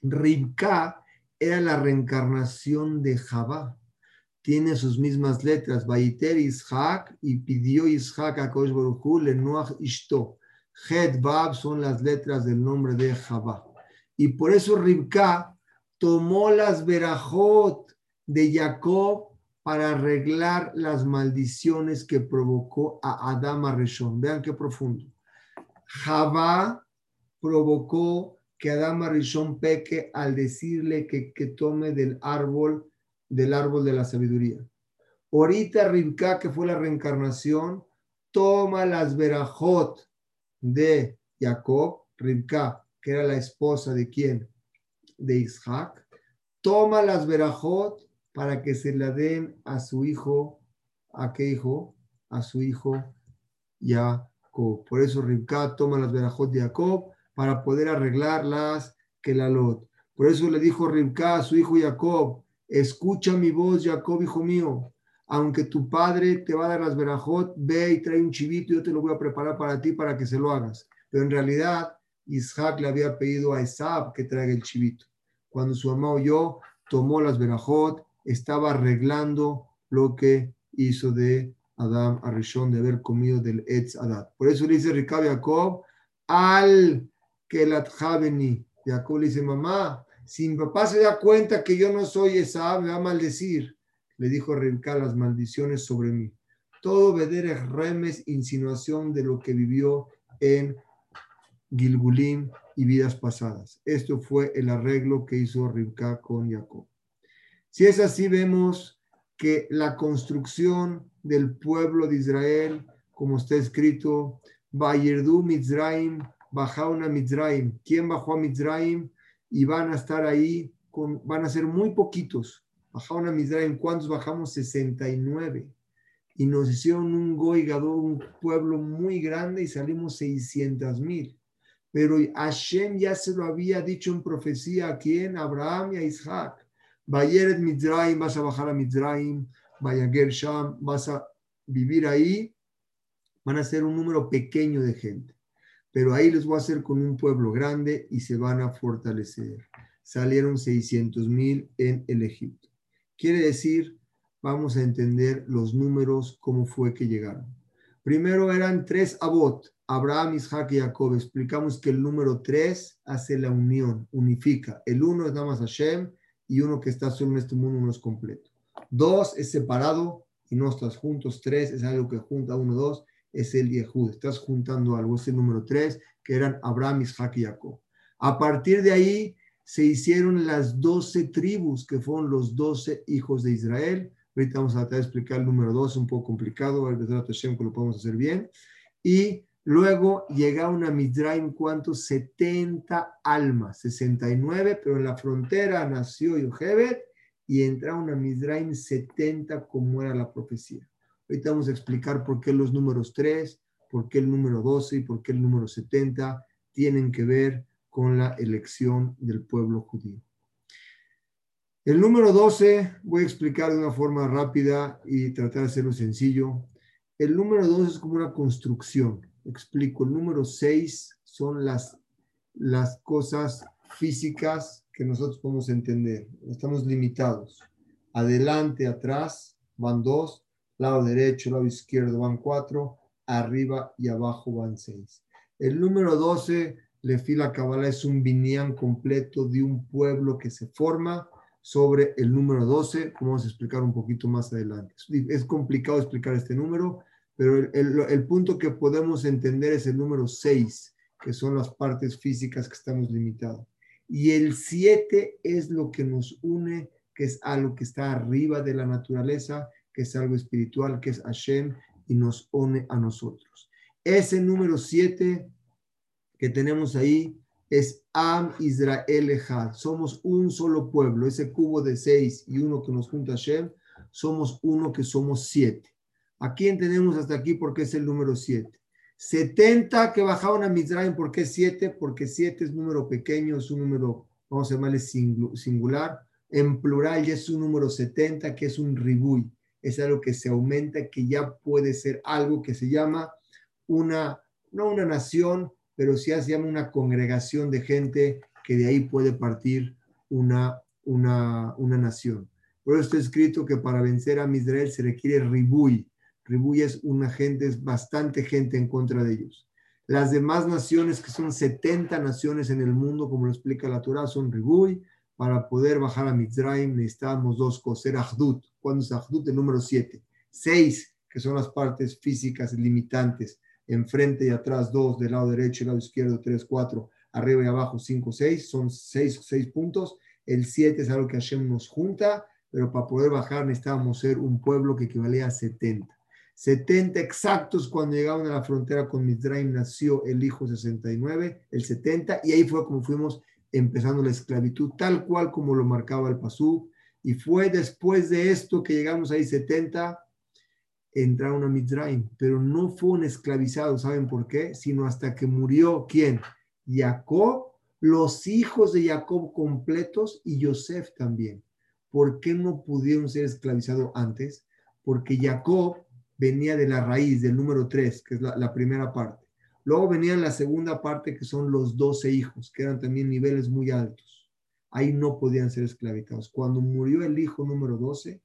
Ribka era la reencarnación de Jabá. tiene sus mismas letras. Vaiter Ishak y pidió Ishak a Kosh Baruchu Lenuach Ishto. Het Bab son las letras del nombre de Jabá. Y por eso Ribka tomó las verajot de Jacob para arreglar las maldiciones que provocó a Adama Rishon. Vean qué profundo. Jabá provocó que Adama Rishon peque al decirle que, que tome del árbol del árbol de la sabiduría. Ahorita Ribka, que fue la reencarnación, toma las verajot de Jacob, Ribka, que era la esposa de quién? De Isaac, toma las verajot para que se la den a su hijo, ¿a qué hijo? A su hijo Jacob. Por eso Ribka toma las verajot de Jacob para poder arreglar las lot. Por eso le dijo Ribka a su hijo Jacob, escucha mi voz, Jacob, hijo mío. Aunque tu padre te va a dar las verajot, ve y trae un chivito, yo te lo voy a preparar para ti para que se lo hagas. Pero en realidad, Isaac le había pedido a Esab que traiga el chivito. Cuando su mamá oyó, tomó las verajot, estaba arreglando lo que hizo de Adam a Rishon de haber comido del Etz Adad. Por eso le dice Ricab Jacob, al que la Jacob le dice, mamá, si mi papá se da cuenta que yo no soy esa, me va a maldecir. Le dijo Rebeca las maldiciones sobre mí. Todo Veder es remes, insinuación de lo que vivió en Gilgulim y vidas pasadas. Esto fue el arreglo que hizo Rebeca con Jacob. Si es así, vemos que la construcción del pueblo de Israel, como está escrito, Bayerdu Mizraim, Bajauna Mizraim. ¿Quién bajó a Mizraim? y van a estar ahí, con, van a ser muy poquitos. Bajaron a Misraim, ¿cuántos bajamos? 69. Y nos hicieron un goigado, un pueblo muy grande y salimos 600 mil. Pero Hashem ya se lo había dicho en profecía a quién, Abraham y a Isaac. Bayeret Mizraim, vas a bajar a Mizraim, vaya Gersham, vas a vivir ahí. Van a ser un número pequeño de gente pero ahí les voy a hacer con un pueblo grande y se van a fortalecer. Salieron 600 mil en el Egipto. Quiere decir, vamos a entender los números, cómo fue que llegaron. Primero eran tres Abot, Abraham, Isaac y Jacob. Explicamos que el número tres hace la unión, unifica. El uno es nada Hashem y uno que está solo en este mundo no es completo. Dos es separado y no estás juntos. Tres es algo que junta uno, dos es el Yehud. Estás juntando algo, es el número tres, que eran Abraham, Isaac y Jacob. A partir de ahí se hicieron las doce tribus, que fueron los doce hijos de Israel. Ahorita vamos a tratar de explicar el número dos, un poco complicado, ver que lo podemos hacer bien. Y luego llegaron a Midraim, ¿cuántos? 70 almas, 69, pero en la frontera nació Yohebet y entraron a Midraim 70 como era la profecía. Ahorita vamos a explicar por qué los números 3, por qué el número 12 y por qué el número 70 tienen que ver con la elección del pueblo judío. El número 12 voy a explicar de una forma rápida y tratar de hacerlo sencillo. El número 12 es como una construcción. Explico, el número 6 son las, las cosas físicas que nosotros podemos entender. Estamos limitados. Adelante, atrás van dos, lado derecho, lado izquierdo van cuatro, arriba y abajo van seis. El número 12, Lefila Kabbalah, es un binyan completo de un pueblo que se forma sobre el número 12, como vamos a explicar un poquito más adelante. Es complicado explicar este número, pero el, el punto que podemos entender es el número 6, que son las partes físicas que estamos limitados. Y el 7 es lo que nos une, que es algo que está arriba de la naturaleza que es algo espiritual, que es Hashem y nos une a nosotros. Ese número 7 que tenemos ahí es Am Israel Echad. Somos un solo pueblo. Ese cubo de 6 y uno que nos junta a Hashem, somos uno que somos 7. ¿A quién tenemos hasta aquí? Porque es el número 7. 70 que bajaron a Mizraim, ¿por qué 7? Porque 7 es número pequeño, es un número, vamos a llamarle singular. En plural ya es un número 70, que es un ribuy es algo que se aumenta, que ya puede ser algo que se llama una, no una nación, pero sí se llama una congregación de gente que de ahí puede partir una, una, una nación. Por eso está escrito que para vencer a Israel se requiere ribuy. Ribuy es una gente, es bastante gente en contra de ellos. Las demás naciones, que son 70 naciones en el mundo, como lo explica la Torah, son ribuy. Para poder bajar a Mizraim necesitamos dos cosas, ser Ahdut. ¿Cuándo es Ahdut? El número 7. Seis, que son las partes físicas limitantes. Enfrente y atrás, dos, del lado derecho y lado izquierdo, tres, cuatro, arriba y abajo, cinco, seis. Son seis, seis puntos. El 7 es algo que Hashem nos junta, pero para poder bajar necesitábamos ser un pueblo que equivalía a 70. 70 exactos cuando llegaron a la frontera con Mizraim nació el hijo 69, el 70, y ahí fue como fuimos empezando la esclavitud, tal cual como lo marcaba el Pasú. Y fue después de esto que llegamos ahí 70, entraron a Mizraim, pero no fueron esclavizados, ¿saben por qué? Sino hasta que murió, ¿quién? Jacob los hijos de Jacob completos y Yosef también. ¿Por qué no pudieron ser esclavizados antes? Porque Jacob venía de la raíz, del número 3, que es la, primera parte. Luego venía la segunda parte, que son los 12 hijos, que eran también niveles muy altos. Ahí no podían ser esclavizados. Cuando murió el hijo número 12,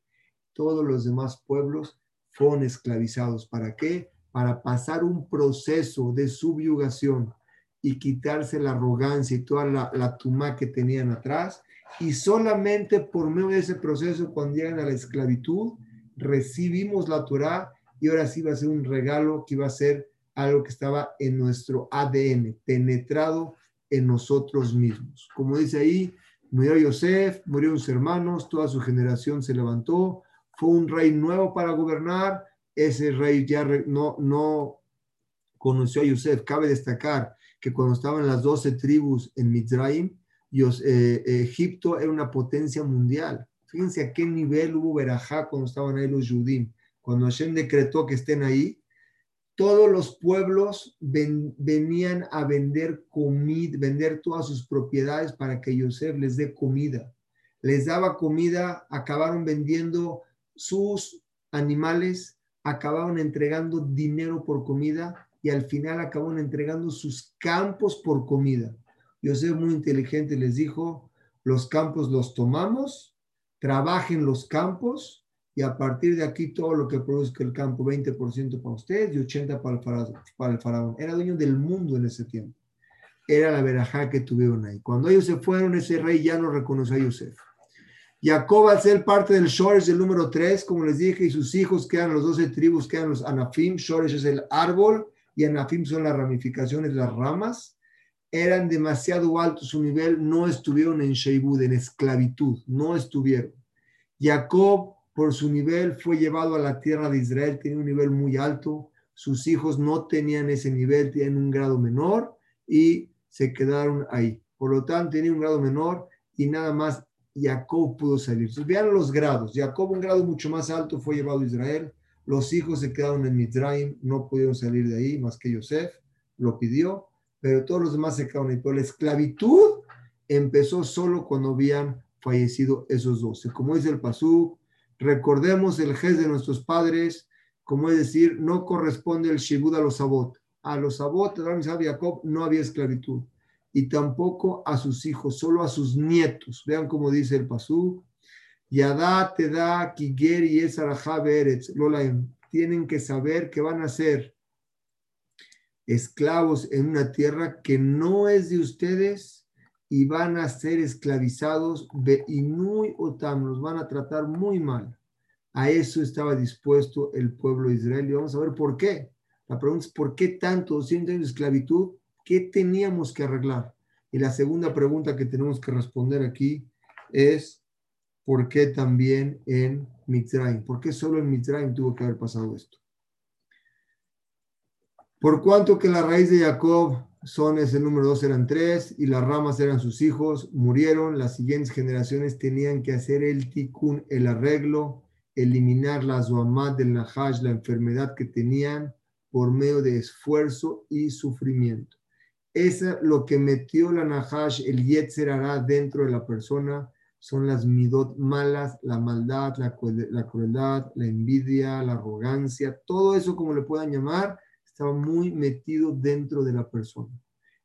todos los demás pueblos fueron esclavizados. ¿Para qué? Para pasar un proceso de subyugación y quitarse la arrogancia y toda la, la tumá que tenían atrás. Y solamente por medio de ese proceso, cuando llegan a la esclavitud, recibimos la Torah y ahora sí va a ser un regalo que iba a ser algo que estaba en nuestro ADN, penetrado en nosotros mismos. Como dice ahí, murió Yosef, murieron sus hermanos, toda su generación se levantó, fue un rey nuevo para gobernar, ese rey ya no, no conoció a Yosef. Cabe destacar que cuando estaban las doce tribus en Mizraim, eh, Egipto era una potencia mundial. Fíjense a qué nivel hubo Berajá cuando estaban ahí los Yudim. Cuando Hashem decretó que estén ahí, todos los pueblos venían a vender comida, vender todas sus propiedades para que Yosef les dé comida. Les daba comida, acabaron vendiendo sus animales, acabaron entregando dinero por comida y al final acabaron entregando sus campos por comida. Yosef muy inteligente les dijo, los campos los tomamos, trabajen los campos y a partir de aquí todo lo que produzca el campo, 20% para ustedes y 80% para el, faraón, para el faraón. Era dueño del mundo en ese tiempo. Era la verajá que tuvieron ahí. Cuando ellos se fueron, ese rey ya no reconoció a Yosef. Jacob al ser parte del Shoresh del número 3, como les dije, y sus hijos quedan los 12 tribus, quedan los Anafim. Shoresh es el árbol y Anafim son las ramificaciones, las ramas, eran demasiado altos su nivel, no estuvieron en Sheibud, en esclavitud, no estuvieron. Jacob, por su nivel, fue llevado a la tierra de Israel, tenía un nivel muy alto, sus hijos no tenían ese nivel, tenían un grado menor y se quedaron ahí. Por lo tanto, tenía un grado menor y nada más Jacob pudo salir. vean los grados. Jacob, un grado mucho más alto, fue llevado a Israel. Los hijos se quedaron en Mitzrayim, no pudieron salir de ahí más que Yosef, lo pidió, pero todos los demás se quedaron ahí. Pero la esclavitud empezó solo cuando habían fallecido esos doce. Como dice el Pasú, recordemos el gest de nuestros padres, como es decir, no corresponde el Shibud a los Sabot. A los Sabot, no había esclavitud. Y tampoco a sus hijos, solo a sus nietos. Vean cómo dice el Pasú, Yadá te da Kiger y Eretz. Lolaim. Tienen que saber que van a ser esclavos en una tierra que no es de ustedes y van a ser esclavizados de Inui Otam, los van a tratar muy mal. A eso estaba dispuesto el pueblo de Israel y vamos a ver por qué. La pregunta es, ¿por qué tanto 200 años de esclavitud? ¿Qué teníamos que arreglar? Y la segunda pregunta que tenemos que responder aquí es, ¿por qué también en Mitzrayim? ¿Por qué solo en Mitzrayim tuvo que haber pasado esto? Por cuanto que la raíz de Jacob son ese número dos eran tres y las ramas eran sus hijos, murieron, las siguientes generaciones tenían que hacer el tikkun, el arreglo, eliminar la zoamad del nahash, la enfermedad que tenían por medio de esfuerzo y sufrimiento. Es lo que metió la nahash, el yetzer hará dentro de la persona, son las midot malas, la maldad, la, crueldad, la envidia, la arrogancia, todo eso como le puedan llamar, estaba muy metido dentro de la persona.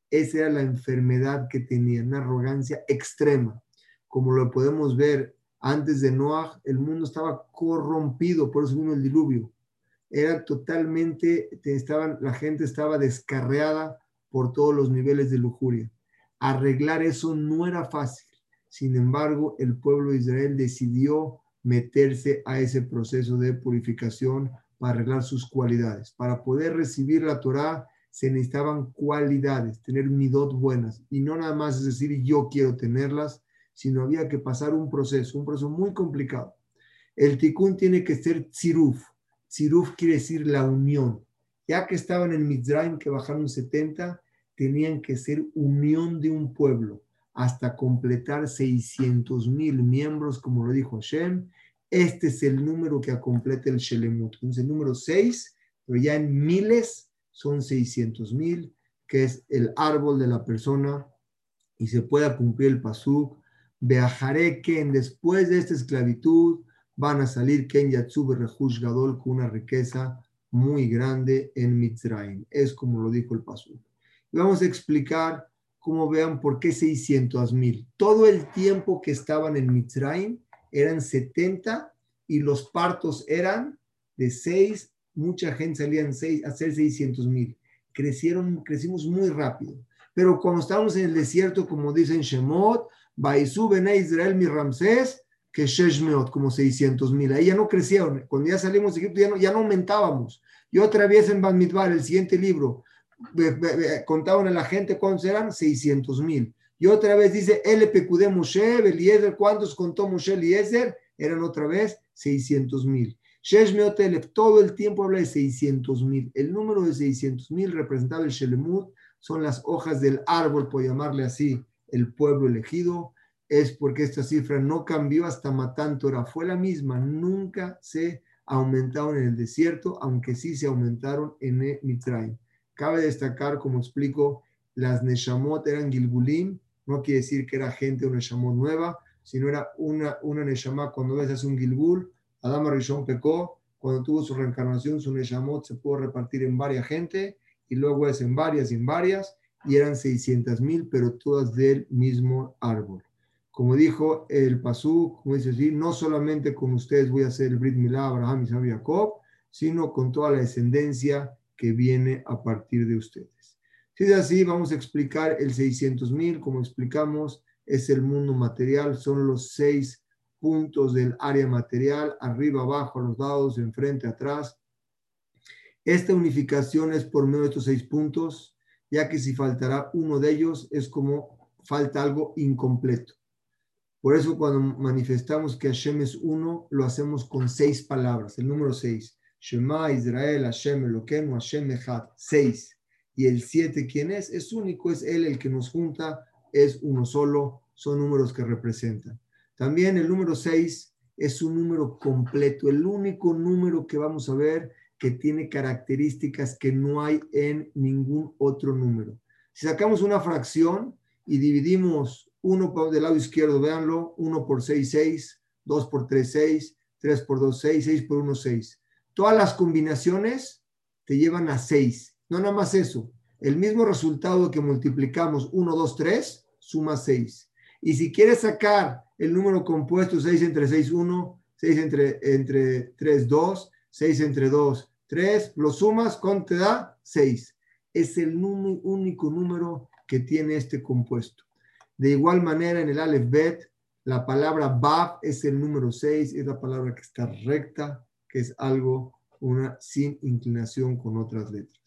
Esa era la enfermedad que tenía, una arrogancia extrema, como lo podemos ver Antes de Noah, el mundo estaba corrompido, por eso vino el diluvio. Era totalmente, estaban, la gente estaba descarreada por todos los niveles de lujuria. Arreglar eso no era fácil. Sin embargo, el pueblo de Israel decidió meterse a ese proceso de purificación para arreglar sus cualidades. Para poder recibir la Torah se necesitaban cualidades, tener midot buenas. Y no nada más es decir, yo quiero tenerlas, sino había que pasar un proceso, un proceso muy complicado. El tikkun tiene que ser tziruf. Tziruf quiere decir la unión. Ya que estaban en Mizraim, que bajaron 70, tenían que ser unión de un pueblo hasta completar 600 mil miembros, como lo dijo Hashem. Este es el número que completa el Shelemut. Entonces, el número 6, pero ya en miles son 600 mil, que es el árbol de la persona, y se pueda cumplir el pasuk. Viajaré que después de esta esclavitud van a salir Ken Yatsub Rehush Gadol con una riqueza muy grande en Mitzrayim. Es como lo dijo el pasuk. Vamos a explicar cómo vean por qué 600 mil. Todo el tiempo que estaban en Mitzrayim eran 70 y los partos eran de 6 mucha gente salía en seis, a hacer 600 mil. Crecieron, crecimos muy rápido. Pero cuando estábamos en el desierto, como dicen Shemot, Baisú Bene Israel mi Ramsés, que Sheshmeot, como 600 mil. Ahí ya no crecieron. Cuando ya salimos de Egipto, ya no, ya no aumentábamos. Y otra vez en Ban el siguiente libro, contaban a la gente cuántos eran, 600 mil. Y otra vez dice, LPQD Moshe, Eliezer, ¿cuántos contó Moshe Eliezer? Eran otra vez 600 mil. Shesh todo el tiempo habla de 600 mil. El número de 600 mil representaba el Shelemut, son las hojas del árbol, por llamarle así, el pueblo elegido. Es porque esta cifra no cambió hasta Matán Torah, fue la misma, nunca se aumentaron en el desierto, aunque sí se aumentaron en Mitraim. Cabe destacar, como explico, las Neshamot eran Gilgulim, no quiere decir que era gente una Neshamot nueva, sino era una, una Neshama cuando ves hace un Gilgul, Adam Rishon pecó, cuando tuvo su reencarnación, su Neshamot se pudo repartir en varias gente, y luego es en varias y en varias, y eran 600 mil, pero todas del mismo árbol. Como dijo el Pasú, como dice así, no solamente con ustedes voy a hacer el Brit Milá, Abraham, Isaac y Jacob, sino con toda la descendencia que viene a partir de ustedes. Si es así, vamos a explicar el 600 mil, como explicamos, es el mundo material, son los seis puntos del área material, arriba, abajo, a los lados, enfrente, atrás. Esta unificación es por medio de estos seis puntos, ya que si faltará uno de ellos es como falta algo incompleto. Por eso cuando manifestamos que Hashem es uno, lo hacemos con seis palabras. El número seis. Shema, Israel, Hashem, Eloquenu, Hashem, Echad. Seis. Y el siete, ¿quién es? Es único, es Él el que nos junta, es uno solo, son números que representan. También el número 6 es un número completo, el único número que vamos a ver que tiene características que no hay en ningún otro número. Si sacamos una fracción y dividimos 1 del lado izquierdo, véanlo, 1 por 6, 6, 2 por 3, 6, 3 por 2, 6, 6 por 1, 6. Todas las combinaciones te llevan a 6. No nada más eso. El mismo resultado que multiplicamos 1, 2, 3, suma 6. Y si quieres sacar el número compuesto 6 entre 6, 1, 6 entre, entre 3, 2, 6 entre 2, 3, lo sumas, ¿cuánto te da? 6. Es el único número que tiene este compuesto. De igual manera, en el Aleph Bet, la palabra Bab es el número 6, es la palabra que está recta, que es algo una, sin inclinación con otras letras.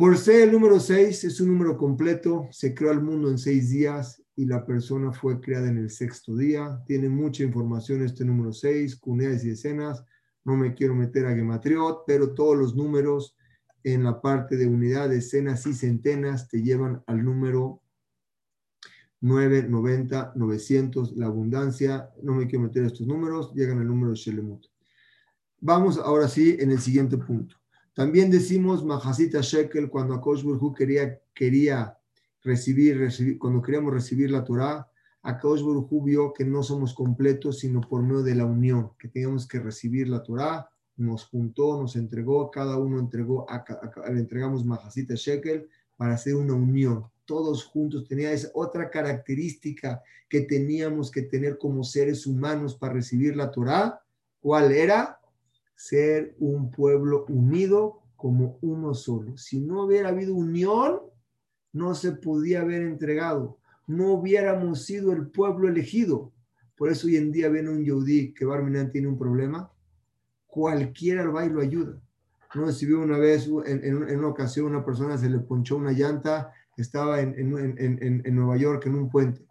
Por ser el número 6 es un número completo, se creó el mundo en 6 días y la persona fue creada en el sexto día. Tiene mucha información este número 6, unidades y decenas. No me quiero meter a Gematriot, pero todos los números en la parte de unidades, decenas y centenas te llevan al número 9, 90, 900, la abundancia. No me quiero meter a estos números, llegan al número Shelemut. Vamos ahora sí en el siguiente punto. También decimos Mahasita Shekel cuando Akosh quería, quería recibir, recibir, cuando queríamos recibir la Torah, Akadosh Baruj vio que no somos completos, sino por medio de la unión, que teníamos que recibir la Torah, nos juntó, nos entregó, cada uno entregó, le entregamos Mahasita Shekel para hacer una unión. todos juntos. Tenía esa otra característica que teníamos que tener como seres humanos para recibir la Torah. ¿Cuál era? Ser un pueblo unido como uno solo. Si no hubiera habido unión, no se podía haber entregado. No hubiéramos sido el pueblo elegido. Por eso hoy en día viene un Yehudi que Barminan tiene un problema. Cualquiera va y lo ayuda. No vio una vez, en, una ocasión, una persona se le ponchó una llanta, estaba en, en Nueva York en un puente.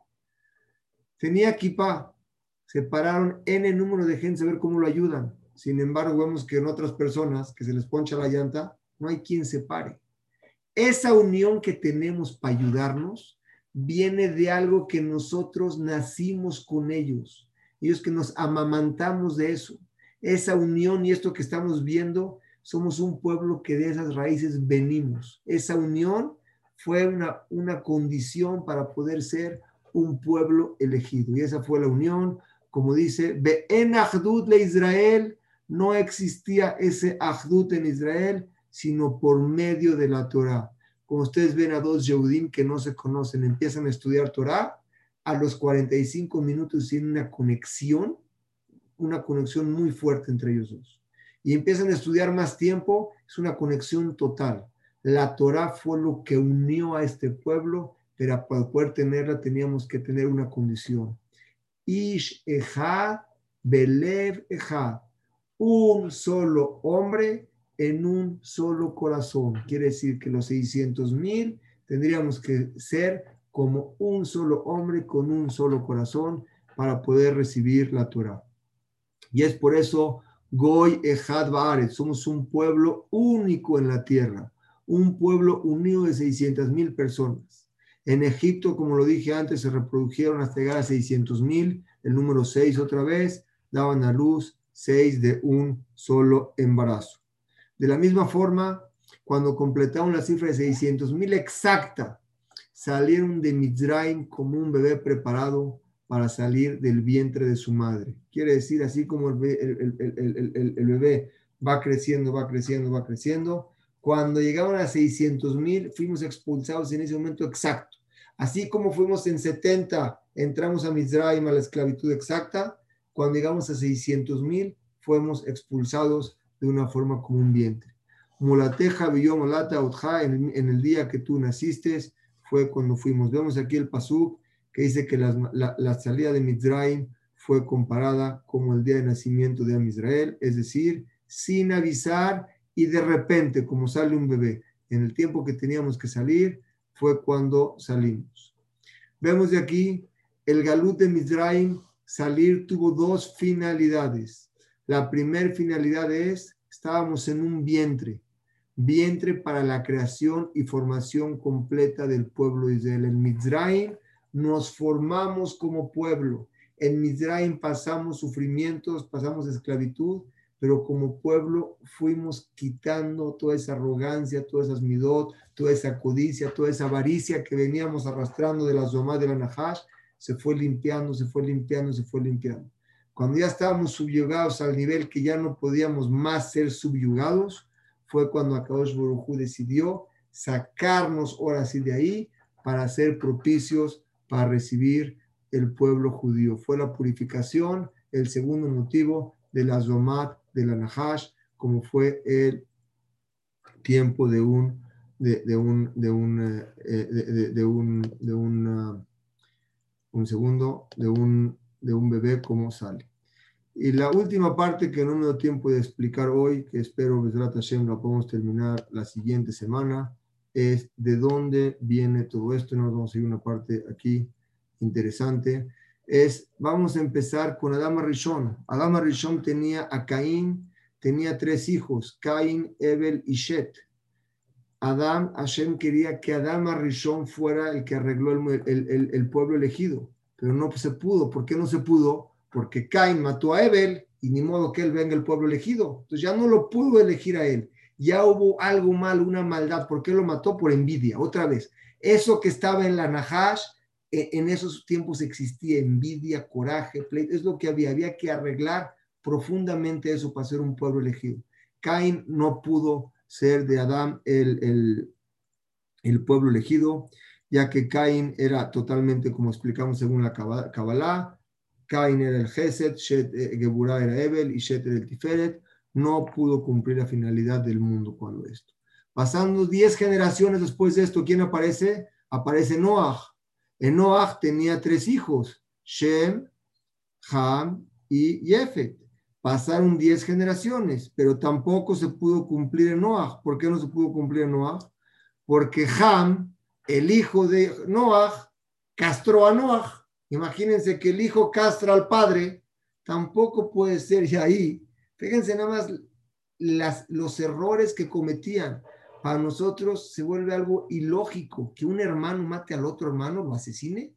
Tenía equipa, se pararon en el número de gente a ver cómo lo ayudan. Sin embargo, vemos que en otras personas que se les poncha la llanta, no hay quien se pare. Esa unión que tenemos para ayudarnos viene de algo que nosotros nacimos con ellos. Ellos que nos amamantamos de eso. Esa unión y esto que estamos viendo somos un pueblo que de esas raíces venimos. Esa unión fue una, una condición para poder ser un pueblo elegido. Y esa fue la unión, como dice, en Ahdut le Israel, no existía ese Ahdut en Israel, sino por medio de la Torah. Como ustedes ven a dos Yehudim que no se conocen, empiezan a estudiar Torah, a los 45 minutos tienen una conexión, una conexión muy fuerte entre ellos dos y empiezan a estudiar más tiempo, es una conexión total. La Torah fue lo que unió a este pueblo, pero para poder tenerla teníamos que tener una condición. Ish Echad, Belev Echad, un solo hombre en un solo corazón. Quiere decir que los 600 mil tendríamos que ser como un solo hombre con un solo corazón para poder recibir la Torah. Y es por eso Goy Ejad Baaret, somos un pueblo único en la tierra, un pueblo unido de 600 mil personas. En Egipto, como lo dije antes, se reprodujeron hasta llegar a 600 mil, el número 6 otra vez, daban a luz 6 de un solo embarazo. De la misma forma, cuando completaron la cifra de 600 mil exacta, salieron de Mizraim como un bebé preparado para salir del vientre de su madre. Quiere decir, así como el, bebé va creciendo, va creciendo, va creciendo, cuando llegaron a 600 mil, fuimos expulsados en ese momento exacto. Así como fuimos en 70, entramos a Mizraim a la esclavitud exacta, cuando llegamos a 600 mil, fuimos expulsados de una forma como un vientre. Mulateja vio molata en, el día que tú naciste, fue cuando fuimos. Vemos aquí el pasuk que dice que la, salida de Mizraim fue comparada como el día de nacimiento de Amisrael, es decir, sin avisar y de repente, como sale un bebé. En el tiempo que teníamos que salir fue cuando salimos. Vemos de aquí el galut de Mizraim salir tuvo dos finalidades. La primera finalidad es, estábamos en un vientre, vientre para la creación y formación completa del pueblo de Israel. El Mizraim nos formamos como pueblo. En Mizraim pasamos sufrimientos, pasamos esclavitud, pero como pueblo fuimos quitando toda esa arrogancia, todas esas midot, toda esa codicia, toda esa avaricia que veníamos arrastrando de la Zomá de la Nahash, se fue limpiando, se fue limpiando, se fue limpiando. Cuando ya estábamos subyugados al nivel que ya no podíamos más ser subyugados, fue cuando Akadosh Baruj decidió sacarnos ahora sí de ahí para ser propicios para recibir el pueblo judío. Fue la purificación el segundo motivo de la Zomat de la Nahash, como fue el tiempo de un de, un de un eh, de, un de un, uh, un segundo de un de un bebé como sale. Y la última parte que no me dio tiempo de explicar hoy, que espero que Hashem la podemos terminar la siguiente semana, es de dónde viene todo esto. Nos vamos a seguir una parte aquí interesante. Es, vamos a empezar con Adama Rishon. Adama Rishon tenía a Caín, tenía tres hijos, Caín, Ebel y Shet. Adam, Hashem quería que Adama Rishon fuera el que arregló el, el, pueblo elegido, pero no se pudo. ¿Por qué no se pudo? Porque Caín mató a Ebel y ni modo que él venga el pueblo elegido. Entonces ya no lo pudo elegir a él ya hubo algo mal, una maldad. ¿Por qué lo mató? Por envidia. Otra vez, eso que estaba en la Nahash, e, en esos tiempos existía envidia, coraje, pleito, es lo que había. Había que arreglar profundamente eso para ser un pueblo elegido. Caín no pudo ser de Adán el, el, pueblo elegido ya que Caín era totalmente, como explicamos según la Kabbalah, Caín era el Geset, Shet, eh, era Ebel y Shet era el Tiferet, no pudo cumplir la finalidad del mundo cuando esto. Pasando 10 generaciones después de esto, ¿quién aparece? Aparece Noah. En Noah tenía tres hijos, Shem, Ham y Jefet. Pasaron 10 generaciones, pero tampoco se pudo cumplir en Noah. ¿Por qué no se pudo cumplir en Noah? Porque Ham, el hijo de Noah, castró a Noah. Imagínense que el hijo castra al padre, tampoco puede ser y ahí. Fíjense nada más las, los errores que cometían. Para nosotros se vuelve algo ilógico que un hermano mate al otro hermano, lo asesine,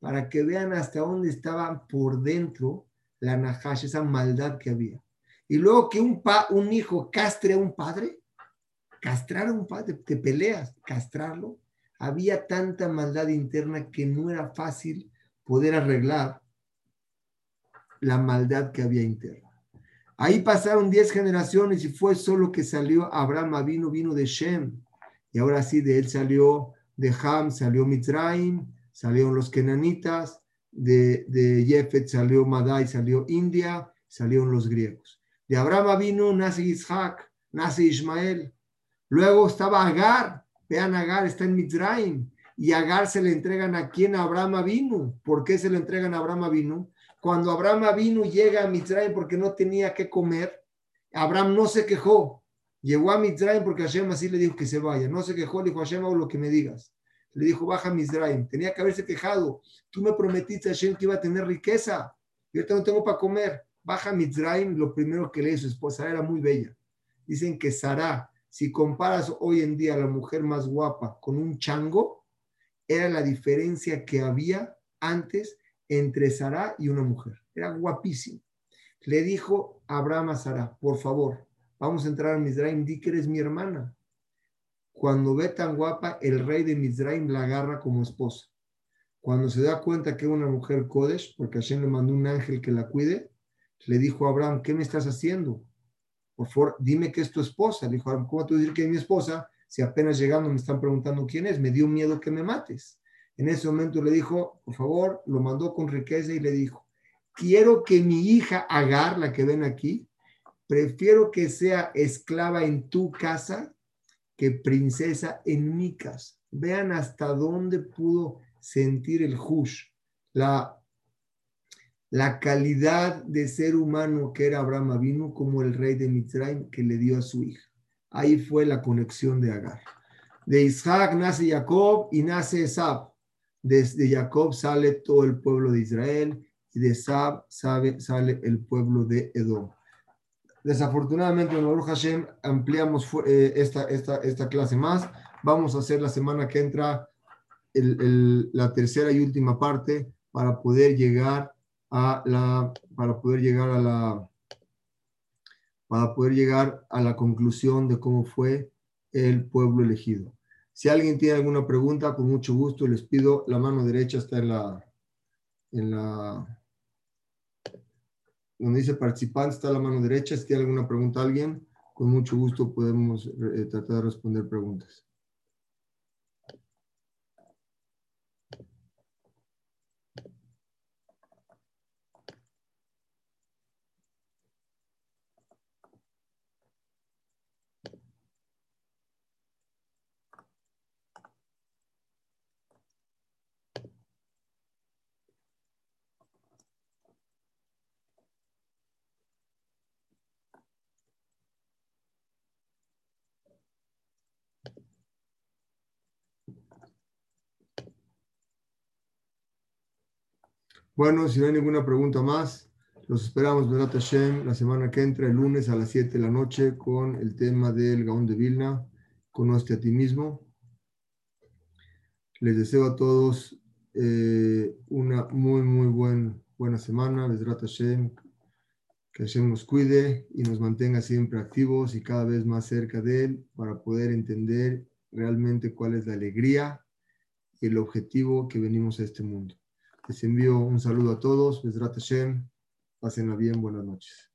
para que vean hasta dónde estaba por dentro la nahash, esa maldad que había. Y luego que un, pa, un hijo castre a un padre, castrar a un padre, te peleas, castrarlo. Había tanta maldad interna que no era fácil poder arreglar la maldad que había interna. Ahí pasaron 10 generaciones y fue solo que salió Abraham vino, vino de Shem. Y ahora sí, de él salió, de Ham salió Mitzrayim, salieron los Kenanitas, de, de Jefet salió Madai, salió India, salieron los griegos. De Abraham vino, nace Isaac, nace Ismael. Luego estaba Agar, vean Agar, está en Mitzrayim. Y Agar se le entregan a quien Abraham vino. ¿Por qué se le entregan a Abraham vino? Cuando Abraham vino llega a Mitzrayim porque no tenía que comer, Abraham no se quejó. Llegó a Mitzrayim porque Hashem así le dijo que se vaya. No se quejó, le dijo Hashem, hago lo que me digas. Le dijo, baja a Mitzrayim. Tenía que haberse quejado. Tú me prometiste, Hashem, que iba a tener riqueza. Yo no tengo para comer. Baja a Mitzrayim. Lo primero que le su esposa era muy bella. Dicen que Sara, si comparas hoy en día a la mujer más guapa con un chango, era la diferencia que había antes entre Sara y una mujer. Era guapísimo. Le dijo Abraham a Sara, por favor, vamos a entrar a Mizraim, di que eres mi hermana. Cuando ve tan guapa, el rey de Mizraim la agarra como esposa. Cuando se da cuenta que es una mujer Kodesh, porque Hashem le mandó un ángel que la cuide, le dijo a Abraham, ¿qué me estás haciendo? Por favor, dime que es tu esposa. Le dijo, ¿cómo tú decir que es mi esposa? Si apenas llegando me están preguntando quién es, me dio miedo que me mates. En ese momento le dijo, por favor, lo mandó con riqueza y le dijo, quiero que mi hija Agar, la que ven aquí, prefiero que sea esclava en tu casa que princesa en mi casa. Vean hasta dónde pudo sentir el Hush, la, la calidad de ser humano que era Abraham Avinu como el rey de Mitzrayim que le dio a su hija. Ahí fue la conexión de Agar. De Isaac nace Jacob y nace Esab. Desde Jacob sale todo el pueblo de Israel y de Sab sale el pueblo de Edom. Desafortunadamente, en Baruch Hashem ampliamos eh, esta, esta, esta clase más. Vamos a hacer la semana que entra la tercera y última parte para poder llegar a la para poder llegar a la para poder llegar a la conclusión de cómo fue el pueblo elegido. Si alguien tiene alguna pregunta, con mucho gusto les pido, la mano derecha está en la, en la, donde dice participante, está la mano derecha. Si tiene alguna pregunta alguien, con mucho gusto podemos eh, tratar de responder preguntas. Bueno, si no hay ninguna pregunta más, los esperamos, Berat Hashem, la semana que entra, el lunes a las 7 de la noche, con el tema del Gaón de Vilna, Conoce a ti mismo. Les deseo a todos eh, una muy, muy buen, buena semana, Berat Hashem, que Hashem nos cuide y nos mantenga siempre activos y cada vez más cerca de Él para poder entender realmente cuál es la alegría y el objetivo que venimos a este mundo. Les envío un saludo a todos. Besrat Hashem. Pásenla bien. Buenas noches.